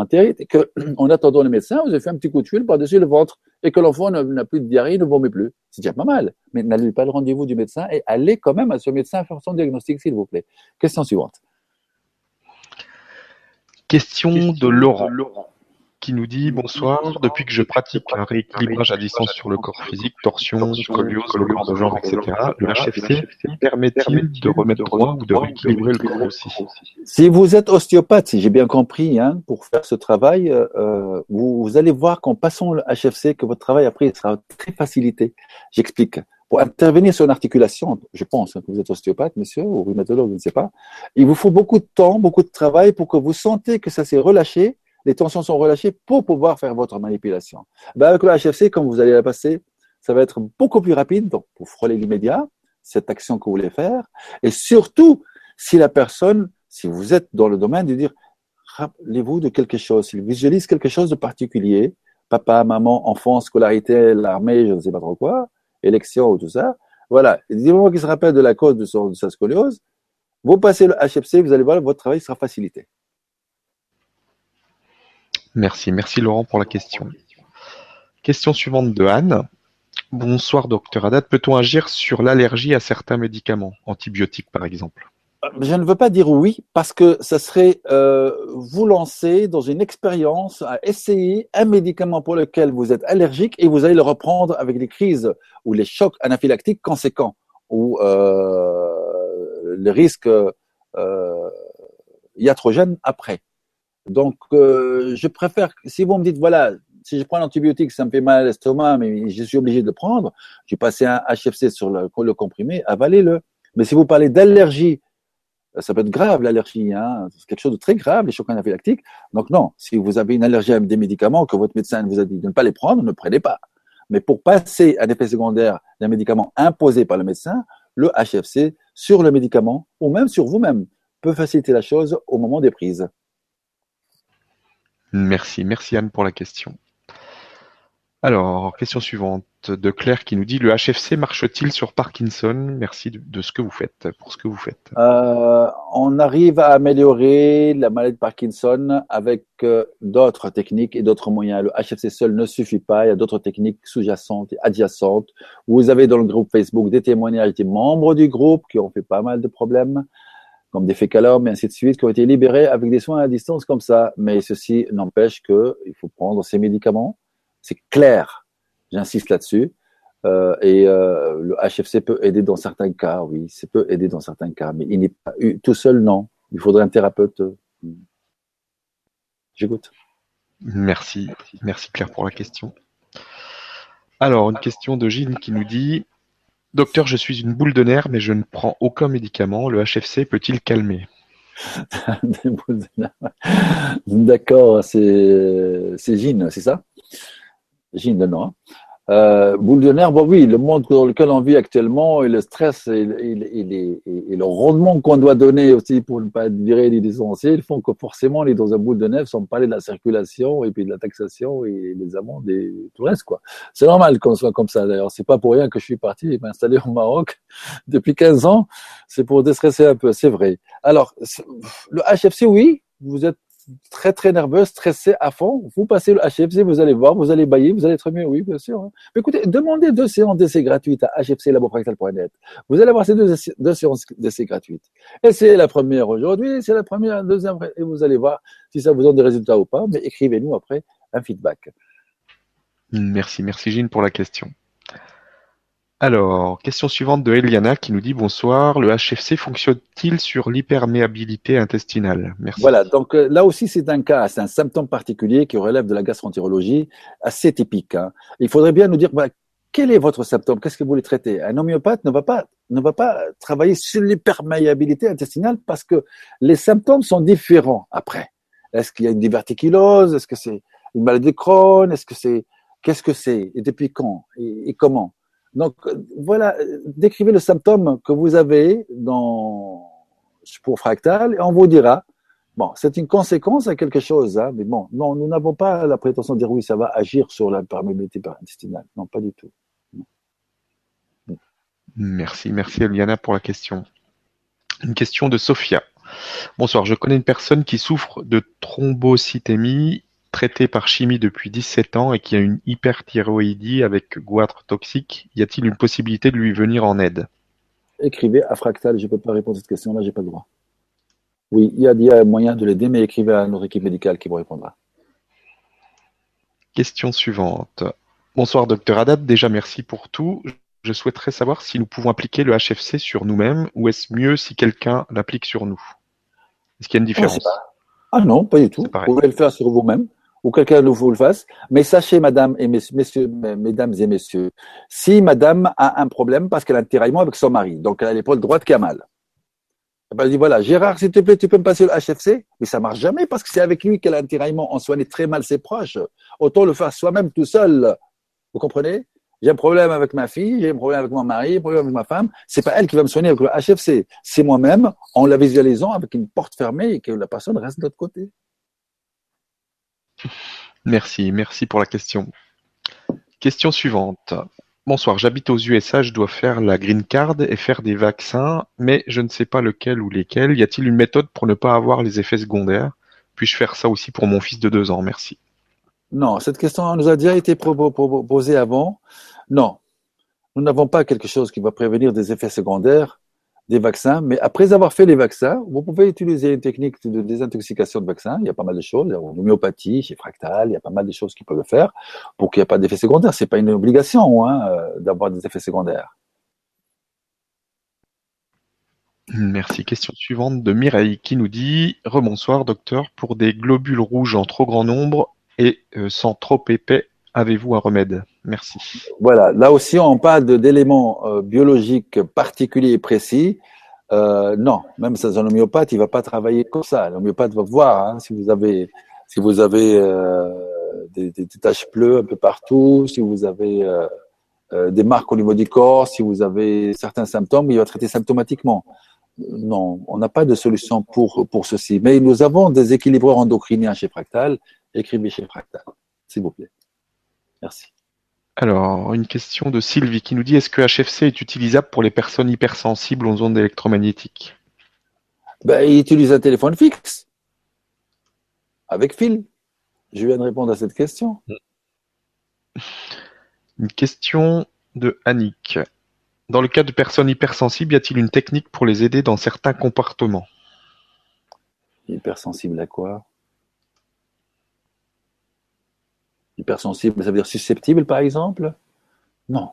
entérite et qu'en [CLEARS THROAT] attendant le médecin, vous avez fait un petit coup de fil par-dessus le ventre et que l'enfant n'a plus de diarrhée, ne vomit plus. C'est déjà pas mal. Mais n'allez pas le rendez-vous du médecin et allez quand même à ce médecin faire son diagnostic, s'il vous plaît. Question suivante. Question, de Laurent qui nous dit bonsoir. Depuis que je pratique un rééquilibrage à distance sur le corps physique, torsion, scoliose, le corps de genre, etc., le HFC permet-il de remettre droit ou de rééquilibrer le corps aussi Si vous êtes ostéopathe, si j'ai bien compris, hein, pour faire ce travail, euh, vous, vous, allez voir qu'en passant le HFC, que votre travail après sera très facilité. J'explique. Pour intervenir sur une articulation, je pense hein, que vous êtes ostéopathe, monsieur, ou rhumatologue, je ne sais pas, il vous faut beaucoup de temps, beaucoup de travail pour que vous sentez que ça s'est relâché les tensions sont relâchées pour pouvoir faire votre manipulation. Ben avec le HFC, comme vous allez la passer, ça va être beaucoup plus rapide, donc pour frôler l'immédiat, cette action que vous voulez faire, et surtout, si la personne, si vous êtes dans le domaine de dire, rappelez-vous de quelque chose. S'il visualise quelque chose de particulier, papa, maman, enfant, scolarité, l'armée, je ne sais pas trop quoi, élection ou tout ça, voilà. Du moment qu'il se rappelle de la cause de, son, de sa scoliose, vous passez le HFC, vous allez voir, votre travail sera facilité. Merci, merci Laurent pour la question. Question suivante de Anne. Bonsoir docteur Haddad, peut-on agir sur l'allergie à certains médicaments, antibiotiques par exemple euh, je ne veux pas dire oui parce que ça serait euh, vous lancer dans une expérience à essayer un médicament pour lequel vous êtes allergique et vous allez le reprendre avec des crises ou les chocs anaphylactiques conséquents ou euh, le risque euh, iatrogène après. Donc, euh, je préfère, si vous me dites, voilà, si je prends l'antibiotique, ça me fait mal à l'estomac, mais je suis obligé de le prendre, je passer un HFC sur le, comprimé, avalez-le. Mais si vous parlez d'allergie, ça peut être grave l'allergie, hein, c'est quelque chose de très grave, les chocs anaphylactiques. Donc non, si vous avez une allergie à des médicaments que votre médecin vous a dit de ne pas les prendre, ne prenez pas. Mais pour passer à effet secondaire d'un médicament imposé par le médecin, le HFC sur le médicament ou même sur vous-même peut faciliter la chose au moment des prises. Merci, merci Anne pour la question. Alors, question suivante de Claire qui nous dit le HFC marche-t-il sur Parkinson? Merci de, ce que vous faites, pour ce que vous faites. Euh, on arrive à améliorer la maladie de Parkinson avec euh, d'autres techniques et d'autres moyens. Le HFC seul ne suffit pas. Il y a d'autres techniques sous-jacentes et adjacentes. Vous avez dans le groupe Facebook des témoignages des membres du groupe qui ont fait pas mal de problèmes comme des fécalomes et ainsi de suite, qui ont été libérés avec des soins à distance comme ça. Mais ceci n'empêche qu'il faut prendre ces médicaments. C'est clair, j'insiste là-dessus. Euh, et euh, le HFC peut aider dans certains cas, oui, ça peut aider dans certains cas, mais il n'est pas tout seul, non. Il faudrait un thérapeute. J'écoute. Merci, merci Claire pour la question. Alors, une question de Gilles qui nous dit Docteur, je suis une boule de nerfs, mais je ne prends aucun médicament. Le HFC peut-il calmer? [LAUGHS] D'accord, c'est Gine, c'est ça? Gine, non hein. Euh, boule de nerf, bon oui, le monde dans lequel on vit actuellement et le stress et, le rendement qu'on doit donner aussi pour ne pas être viré des essentiels font que forcément est dans un boule de nerf sans parler de la circulation et puis de la taxation et les amendes et tout le reste quoi. C'est normal qu'on soit comme ça d'ailleurs. C'est pas pour rien que je suis parti m'installer au Maroc [LAUGHS] depuis 15 ans. C'est pour déstresser un peu, c'est vrai. Alors le HFC, oui, vous êtes très très nerveuse, stressée à fond, vous passez le HFC, vous allez voir, vous allez bailler, vous allez être mieux, oui, bien sûr. Hein. Mais écoutez, demandez deux séances d'essai gratuites à hfclabopractal.net. Vous allez avoir ces deux, séances d'essai gratuites. C'est la première aujourd'hui, c'est la première, deuxième, et vous allez voir si ça vous donne des résultats ou pas, mais écrivez-nous après un feedback. Merci, merci Gilles pour la question. Alors, question suivante de Eliana qui nous dit bonsoir. Le HFC fonctionne-t-il sur l'hyperméabilité intestinale? Merci. Voilà, donc euh, là aussi c'est un cas, c'est un symptôme particulier qui relève de la gastroentérologie, assez typique. Hein. Il faudrait bien nous dire bah, quel est votre symptôme, qu'est-ce que vous voulez traiter Un homéopathe ne va pas ne va pas travailler sur l'hyperméabilité intestinale parce que les symptômes sont différents après. Est-ce qu'il y a une diverticulose? Est-ce que c'est une maladie de Crohn? Est-ce que c'est qu'est-ce que c'est? Et depuis quand? Et comment? Donc voilà, décrivez le symptôme que vous avez dans pour fractal et on vous dira. Bon, c'est une conséquence à quelque chose, hein, mais bon, non, nous n'avons pas la prétention de dire oui, ça va agir sur la perméabilité intestinale. Non, pas du tout. Merci, merci Eliana pour la question. Une question de Sophia. Bonsoir, je connais une personne qui souffre de thrombocytémie traité par chimie depuis 17 ans et qui a une hyperthyroïdie avec goitre toxique, y a-t-il une possibilité de lui venir en aide? Écrivez à Fractal, je ne peux pas répondre à cette question-là, j'ai pas le droit. Oui, il y, a, il y a moyen de l'aider, mais écrivez à notre équipe médicale qui vous répondra. Question suivante. Bonsoir docteur Haddad, déjà merci pour tout. Je souhaiterais savoir si nous pouvons appliquer le HFC sur nous-mêmes ou est-ce mieux si quelqu'un l'applique sur nous? Est-ce qu'il y a une différence? Ah non, pas du tout. Vous pouvez le faire sur vous-même ou quelqu'un vous le fasse. Mais sachez, madame et messieurs, mesdames et messieurs, si madame a un problème parce qu'elle a un tiraillement avec son mari, donc elle a l'épaule droite qui a mal. Elle dit voilà, Gérard, s'il te plaît, tu peux me passer le HFC Mais ça marche jamais parce que c'est avec lui qu'elle a un tiraillement. On soigne très mal ses proches. Autant le faire soi-même tout seul. Vous comprenez? J'ai un problème avec ma fille, j'ai un problème avec mon mari, un problème avec ma femme. C'est pas elle qui va me soigner avec le HFC. C'est moi-même en la visualisant avec une porte fermée et que la personne reste de l'autre côté. Merci, merci pour la question. Question suivante. Bonsoir, j'habite aux USA, je dois faire la green card et faire des vaccins, mais je ne sais pas lequel ou lesquels. Y a-t-il une méthode pour ne pas avoir les effets secondaires? Puis-je faire ça aussi pour mon fils de deux ans? Merci. Non, cette question nous a déjà été posée avant. Non, nous n'avons pas quelque chose qui va prévenir des effets secondaires des vaccins, mais après avoir fait les vaccins, vous pouvez utiliser une technique de désintoxication de vaccins. Il y a pas mal de choses, l'homéopathie, chez Fractal, il y a pas mal de choses qui peuvent le faire pour qu'il n'y ait pas d'effets secondaires. C'est pas une obligation hein, euh, d'avoir des effets secondaires. Merci. Question suivante de Mireille qui nous dit Rebonsoir docteur, pour des globules rouges en trop grand nombre et euh, sans trop épais, avez-vous un remède? Merci. Voilà, là aussi on parle d'éléments euh, biologiques particuliers et précis. Euh, non, même sans un homéopathe, il va pas travailler comme ça. L'homéopathe va voir hein, si vous avez, si vous avez euh, des, des, taches bleues un peu partout, si vous avez des marques au niveau du corps, si vous avez certains symptômes, il va traiter symptomatiquement. Non, on n'a pas de solution pour pour ceci. Mais nous avons des équilibreurs endocriniens chez Fractal. Écrivez chez Fractal, s'il vous plaît. Merci. Alors, une question de Sylvie qui nous dit est-ce que HFC est utilisable pour les personnes hypersensibles aux ondes électromagnétiques? Ben, Il utilise un téléphone fixe avec fil. Je viens de répondre à cette question. Une question de Annick. Dans le cas de personnes hypersensibles, y a-t-il une technique pour les aider dans certains comportements? Hypersensible à quoi? Hypersensible, ça veut dire susceptible, par exemple? Non.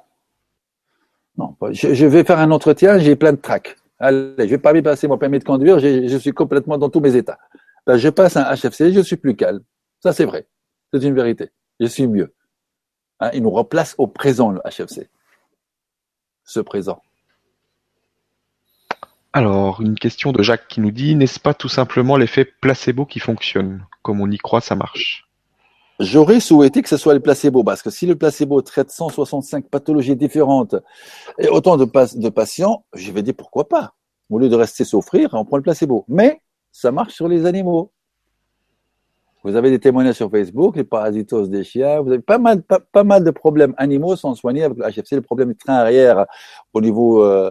Non. Je, vais faire un entretien, j'ai plein de tracs. Allez, je vais pas m'y passer mon permis de conduire, je suis complètement dans tous mes états. Je passe un HFC, je suis plus calme. Ça, c'est vrai. C'est une vérité. Je suis mieux. Hein, il nous replace au présent, le HFC. Ce présent. Alors, une question de Jacques qui nous dit, n'est-ce pas tout simplement l'effet placebo qui fonctionne? Comme on y croit, ça marche. J'aurais souhaité que ce soit le placebo, parce que si le placebo traite 165 pathologies différentes et autant de, patients, je vais dire pourquoi pas? Au lieu de rester souffrir, on prend le placebo. Mais ça marche sur les animaux. Vous avez des témoignages sur Facebook, les parasitoses des chiens, vous avez pas mal, pas, mal de problèmes animaux sont soignés avec le le problème du train arrière au niveau, euh,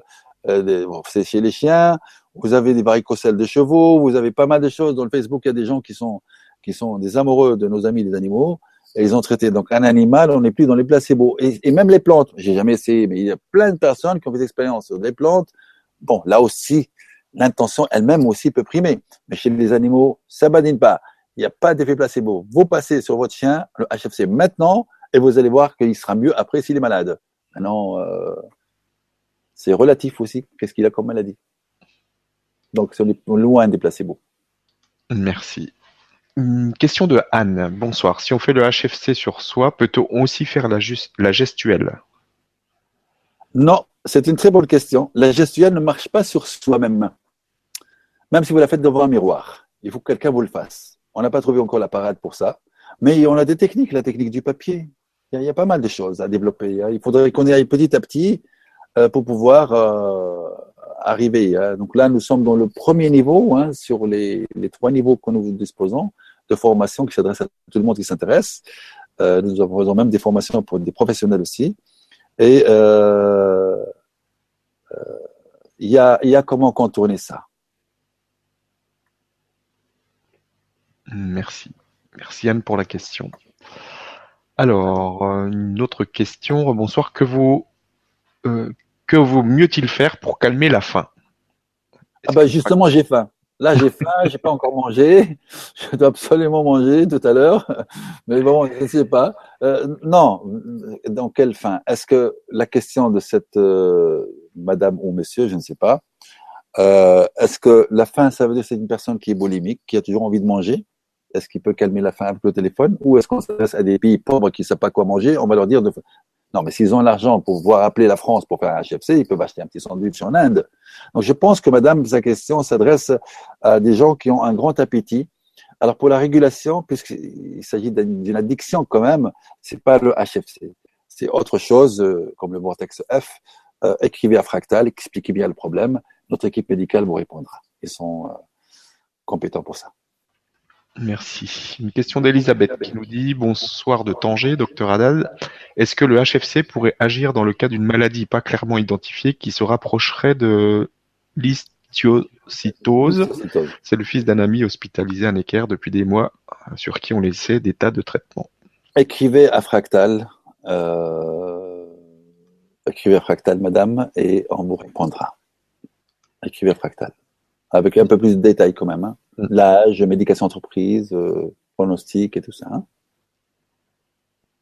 euh c'est chez les chiens, vous avez des varicocèles de chevaux, vous avez pas mal de choses. Dans le Facebook, il y a des gens qui sont qui sont des amoureux de nos amis les animaux, et ils ont traité. Donc un animal, on n'est plus dans les placebos. Et, même les plantes, j'ai jamais essayé, mais il y a plein de personnes qui ont fait des expériences sur des plantes. Bon, là aussi, l'intention elle-même aussi peut primer. Mais chez les animaux, ça badine pas. Il n'y a pas d'effet placebo. Vous passez sur votre chien le HFC maintenant et vous allez voir qu'il sera mieux après s'il est malade. Maintenant, euh, c'est relatif aussi. Qu'est-ce qu'il a comme maladie Donc, c'est loin des placebos. Merci. Question de Anne. Bonsoir. Si on fait le HFC sur soi, peut-on aussi faire la, la gestuelle? Non, c'est une très bonne question. La gestuelle ne marche pas sur soi-même. Même si vous la faites devant un miroir. Il faut que quelqu'un vous le fasse. On n'a pas trouvé encore la parade pour ça. Mais on a des techniques, la technique du papier. Il y a, pas mal de choses à développer. Hein. Il faudrait qu'on y aille petit à petit euh, pour pouvoir euh, arriver. Hein. Donc là, nous sommes dans le premier niveau, hein, sur les, trois niveaux que nous disposons de formation qui s'adresse à tout le monde qui s'intéresse. Euh, nous avons même des formations pour des professionnels aussi. Et euh, euh, il y, a, comment contourner ça. Merci. Merci Anne pour la question. Alors, une autre question. Bonsoir. Que vaut, que vaut mieux-il faire pour calmer la faim? Ah bah justement, j'ai faim. Là, j'ai faim, j'ai pas encore mangé. Je dois absolument manger tout à l'heure. Mais bon, je ne sais pas. Euh, non, dans quelle faim? Est-ce que la question de cette euh, madame ou monsieur, je ne sais pas, euh, est-ce que la faim, ça veut dire c'est une personne qui est boulimique, qui a toujours envie de manger? Est-ce qu'il peut calmer la faim avec le téléphone? Ou est-ce qu'on s'adresse à des pays pauvres qui ne savent pas quoi manger? On va leur dire de, non, mais s'ils ont l'argent pour pouvoir appeler la France pour faire un HFC, ils peuvent acheter un petit sandwich en Inde. Donc je pense que Madame, sa question s'adresse à des gens qui ont un grand appétit. Alors pour la régulation, puisqu'il s'agit d'une addiction quand même, c'est pas le HFC, c'est autre chose euh, comme le vortex F. Euh, écrivez à Fractal, expliquez bien le problème. Notre équipe médicale vous répondra. Ils sont euh, compétents pour ça. Merci. Une question d'Elisabeth qui nous dit Bonsoir de Tanger, docteur Haddad. Est-ce que le HFC pourrait agir dans le cas d'une maladie pas clairement identifiée qui se rapprocherait de l'histiocytose C'est le fils d'un ami hospitalisé à Necker depuis des mois, sur qui on laissait des tas de traitements. Écrivez à Fractal. Euh, écrivez à Fractal, madame, et on vous répondra. Écrivez à Fractal. Avec un peu plus de détails quand même. Hein. L'âge, médication entreprise, euh, pronostic et tout ça.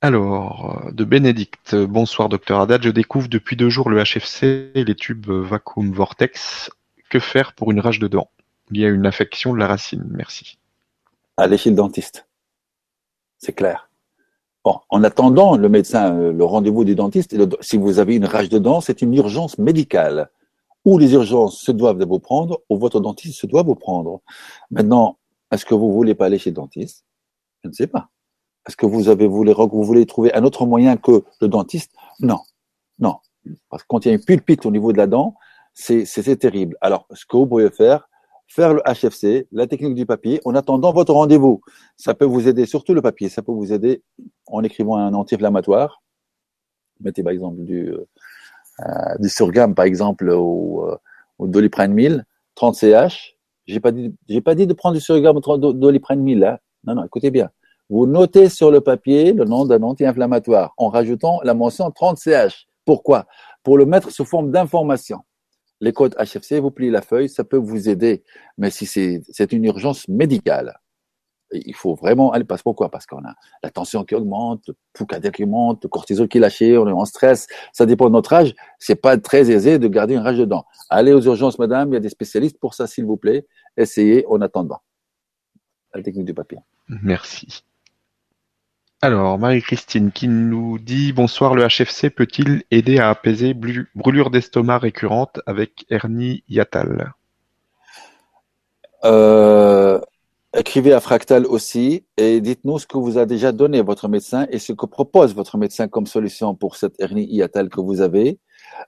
Alors, euh, de Bénédicte, bonsoir docteur Haddad, je découvre depuis deux jours le HFC et les tubes vacuum vortex. Que faire pour une rage de dents Il y a une affection de la racine, merci. Allez chez le dentiste. C'est clair. Bon, en attendant le médecin, euh, le rendez-vous du dentiste, si vous avez une rage de dents, c'est une urgence médicale ou les urgences se doivent de vous prendre, ou votre dentiste se doit vous prendre. Maintenant, est-ce que vous voulez pas aller chez le dentiste? Je ne sais pas. Est-ce que vous avez voulu, vous voulez trouver un autre moyen que le dentiste? Non, non. Parce que quand il y a une pulpite au niveau de la dent, c'est terrible. Alors, ce que vous pouvez faire, faire le HFC, la technique du papier, en attendant votre rendez-vous. Ça peut vous aider, surtout le papier, ça peut vous aider en écrivant un anti-inflammatoire. Mettez par exemple du, euh, du surgam, par exemple, ou, euh, ou doliprane 1000, 30 CH. J'ai pas dit, j'ai pas dit de prendre du surgam ou doliprane 1000, là. Non, non, écoutez bien. Vous notez sur le papier le nom d'un anti-inflammatoire en rajoutant la mention 30 CH. Pourquoi? Pour le mettre sous forme d'information. Les codes HFC, vous pliez la feuille, ça peut vous aider. Mais si c'est une urgence médicale, il faut vraiment aller parce pourquoi? Parce qu'on a la tension qui augmente, le pouls cardiaque qui monte, le cortisol qui est lâché, on est en stress. Ça dépend de notre âge. C'est pas très aisé de garder une rage de dents. Allez aux urgences, madame. Il y a des spécialistes pour ça, s'il vous plaît. Essayez en attendant. La technique du papier. Merci. Alors, Marie-Christine qui nous dit Bonsoir, le HFC peut-il aider à apaiser brûlure d'estomac récurrente avec hernie hiatale euh, Écrivez à Fractal aussi et dites-nous ce que vous a déjà donné votre médecin et ce que propose votre médecin comme solution pour cette hernie hiatale que vous avez.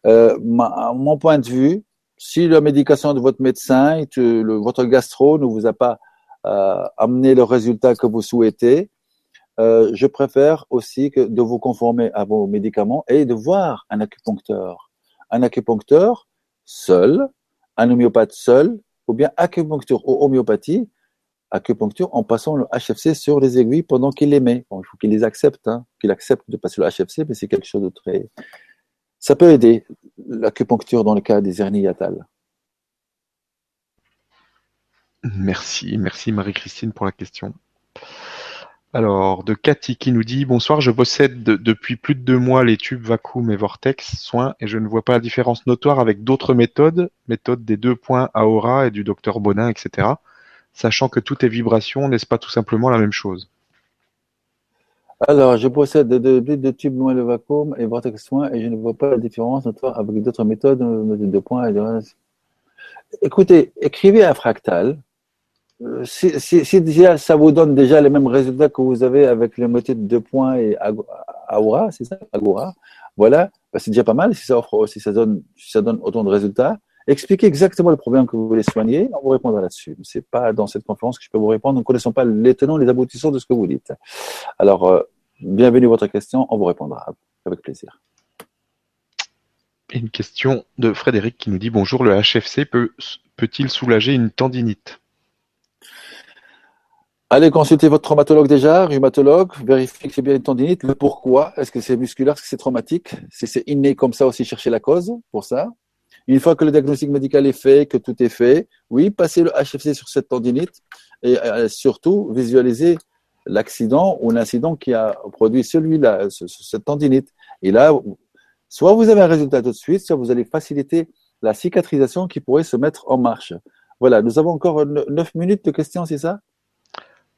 Euh, mon point de vue, si la médication de votre médecin, le, votre gastro ne vous a pas euh, amené le résultat que vous souhaitez, euh, je préfère aussi que de vous conformer à vos médicaments et de voir un acupuncteur. Un acupuncteur seul, un homéopathe seul, ou bien acupuncture ou homéopathie, acupuncture en passant le HFC sur les aiguilles pendant qu'il les met. il faut qu'il les accepte, hein, qu'il accepte de passer le HFC, mais c'est quelque chose de très. Ça peut aider l'acupuncture dans le cas des hernies hiatales. Merci, merci Marie-Christine pour la question. Alors, de Cathy qui nous dit Bonsoir, je possède depuis plus de deux mois les tubes Vacuum et Vortex soins et je ne vois pas la différence notoire avec d'autres méthodes, méthode des deux points Aura et du docteur Bonin, etc sachant que tout est vibration, n'est-ce pas tout simplement la même chose alors, je possède deux tubes loin de vacuum et vortex soin et je ne vois pas la différence avec d'autres méthodes de points. Écoutez, écrivez un fractal. Euh, si, ça vous donne déjà les mêmes résultats que vous avez avec les méthodes de points et Aura, c'est ça, Agora, voilà, bah, c'est déjà pas mal si ça offre, si si ça donne autant de résultats. Expliquez exactement le problème que vous voulez soigner, on vous répondra là-dessus. C'est pas dans cette conférence que je peux vous répondre. Nous ne connaissons pas les tenants, les aboutissants de ce que vous dites. Alors, euh, bienvenue à votre question, on vous répondra avec plaisir. Une question de Frédéric qui nous dit bonjour, le HFC peut, peut-il soulager une tendinite? Allez consulter votre traumatologue déjà, rhumatologue, vérifiez que c'est bien une tendinite. Le pourquoi? Est-ce que c'est musculaire? Est-ce que c'est traumatique? Si c'est inné comme ça aussi, chercher la cause pour ça. Une fois que le diagnostic médical est fait, que tout est fait, oui, passez le HFC sur cette tendinite et euh, surtout visualiser l'accident ou l'incident qui a produit celui-là, cette tendinite. Et là, soit vous avez un résultat tout de suite, soit vous allez faciliter la cicatrisation qui pourrait se mettre en marche. Voilà, nous avons encore 9 minutes de questions, c'est ça?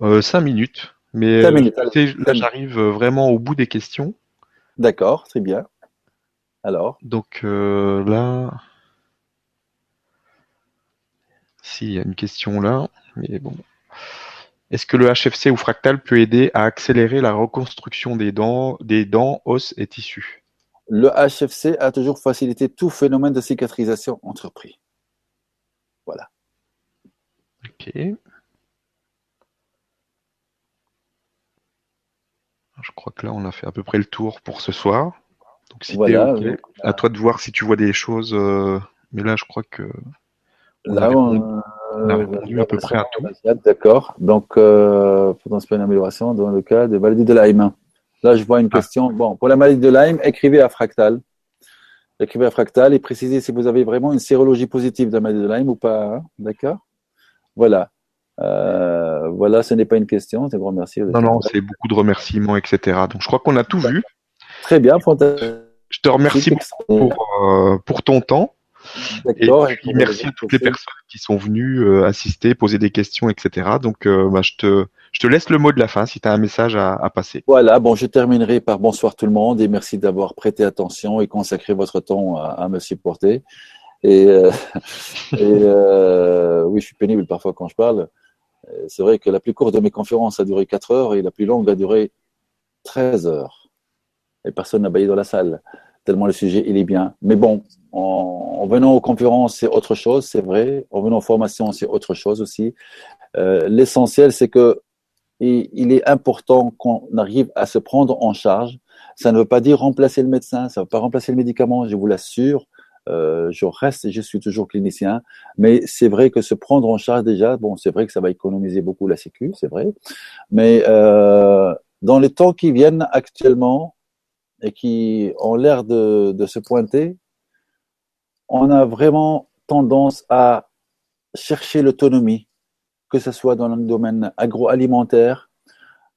Euh, 5 minutes. Mais euh, là, j'arrive vraiment au bout des questions. D'accord, très bien. Alors? Donc euh, là, s'il y a une question là, mais bon. Est-ce que le HFC ou fractal peut aider à accélérer la reconstruction des dents, os et tissus? Le HFC a toujours facilité tout phénomène de cicatrisation entrepris. Voilà. Ok. Je crois que là, on a fait à peu près le tour pour ce soir. Donc, si à toi de voir si tu vois des choses. Euh, mais là, je crois que là, on, a répondu à peu près à tout. D'accord. Donc, euh, une amélioration dans le cas de maladie de Lyme. Là, je vois une ah. question. Bon, pour la maladie de Lyme, écrivez à Fractal. Écrivez à Fractal et précisez si vous avez vraiment une sérologie positive de la maladie de Lyme ou pas. Hein. D'accord? Voilà. Euh, voilà, ce n'est pas une question. C'est grand merci. Non, non, c'est beaucoup de remerciements, etc. Donc, je crois qu'on a tout vu. Très bien, fantastique. Je te remercie beaucoup pour, euh, pour ton temps. D'accord. Et puis, merci à toutes les personnes qui sont venues euh, assister, poser des questions, etc. Donc, euh, bah, je, te, je te laisse le mot de la fin si tu as un message à, à, passer. Voilà, bon, je terminerai par bonsoir tout le monde et merci d'avoir prêté attention et consacré votre temps à, à me supporter. Et, euh, [LAUGHS] et oui, je suis pénible parfois quand je parle. C'est vrai que la plus courte de mes conférences a duré 4 heures et la plus longue a duré 13 heures. Et personne n'a baillé dans la salle, tellement le sujet, il est bien. Mais bon, en, venant aux conférences, c'est autre chose, c'est vrai. En venant aux formations, c'est autre chose aussi. Euh, L'essentiel, c'est que il, est important qu'on arrive à se prendre en charge. Ça ne veut pas dire remplacer le médecin, ça ne veut pas remplacer le médicament, je vous l'assure. Euh, je reste je suis toujours clinicien, mais c'est vrai que se prendre en charge déjà, bon, c'est vrai que ça va économiser beaucoup la sécu, c'est vrai, mais euh, dans les temps qui viennent actuellement et qui ont l'air de, de se pointer, on a vraiment tendance à chercher l'autonomie, que ce soit dans le domaine agroalimentaire,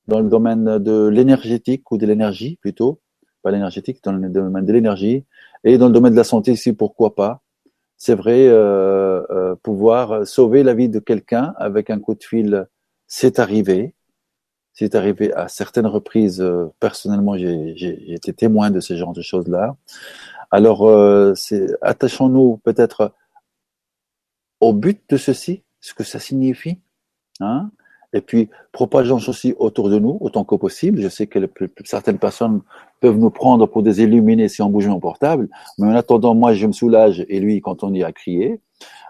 dans le domaine de l'énergétique ou de l'énergie plutôt, pas l'énergétique, dans le domaine de l'énergie, et dans le domaine de la santé ici, pourquoi pas. C'est vrai, euh, euh, pouvoir sauver la vie de quelqu'un avec un coup de fil, c'est arrivé. C'est arrivé à certaines reprises. Euh, personnellement, j'ai été témoin de ce genre de choses-là. Alors, euh, attachons-nous peut-être au but de ceci, ce que ça signifie, hein, et puis propageons ceci autour de nous autant que possible. Je sais que certaines personnes peuvent nous prendre pour des illuminés si on bouge mon portable, mais en attendant, moi, je me soulage et lui, quand on y a crié.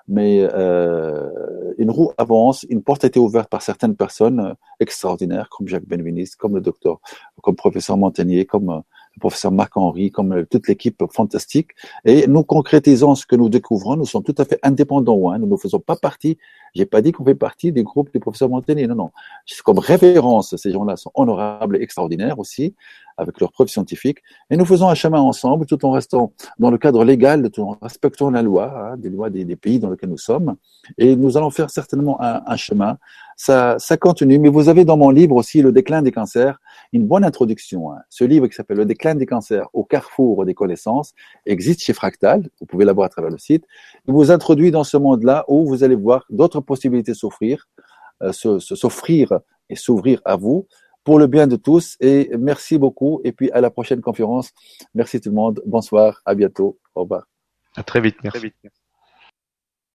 Mais euh, une roue avance, une porte a été ouverte par certaines personnes extraordinaires, comme Jacques Benveniste, comme le docteur, comme professeur Montagnier, comme le professeur Marc-Henri, comme euh, toute l'équipe fantastique. Et nous concrétisons ce que nous découvrons. Nous sommes tout à fait indépendants. Hein. Nous ne faisons pas partie, j'ai pas dit qu'on fait partie des groupes du professeur Montagnier. Non, non. Comme référence. Ces gens-là sont honorables et extraordinaires aussi, avec leurs preuves scientifiques. Et nous faisons un chemin ensemble, tout en restant dans le cadre légal, tout en respectant la loi, hein, des lois des, pays dans lesquels nous sommes. Et nous allons faire certainement un, un chemin ça, ça continue. Mais vous avez dans mon livre aussi Le déclin des cancers, une bonne introduction. Hein. Ce livre qui s'appelle Le déclin des cancers au carrefour des connaissances existe chez Fractal. Vous pouvez l'avoir à travers le site. Il vous introduit dans ce monde-là où vous allez voir d'autres possibilités s'offrir, euh, s'offrir et s'ouvrir à vous pour le bien de tous. Et merci beaucoup. Et puis à la prochaine conférence. Merci tout le monde. Bonsoir. À bientôt. Au revoir. À très vite. Merci. Très vite.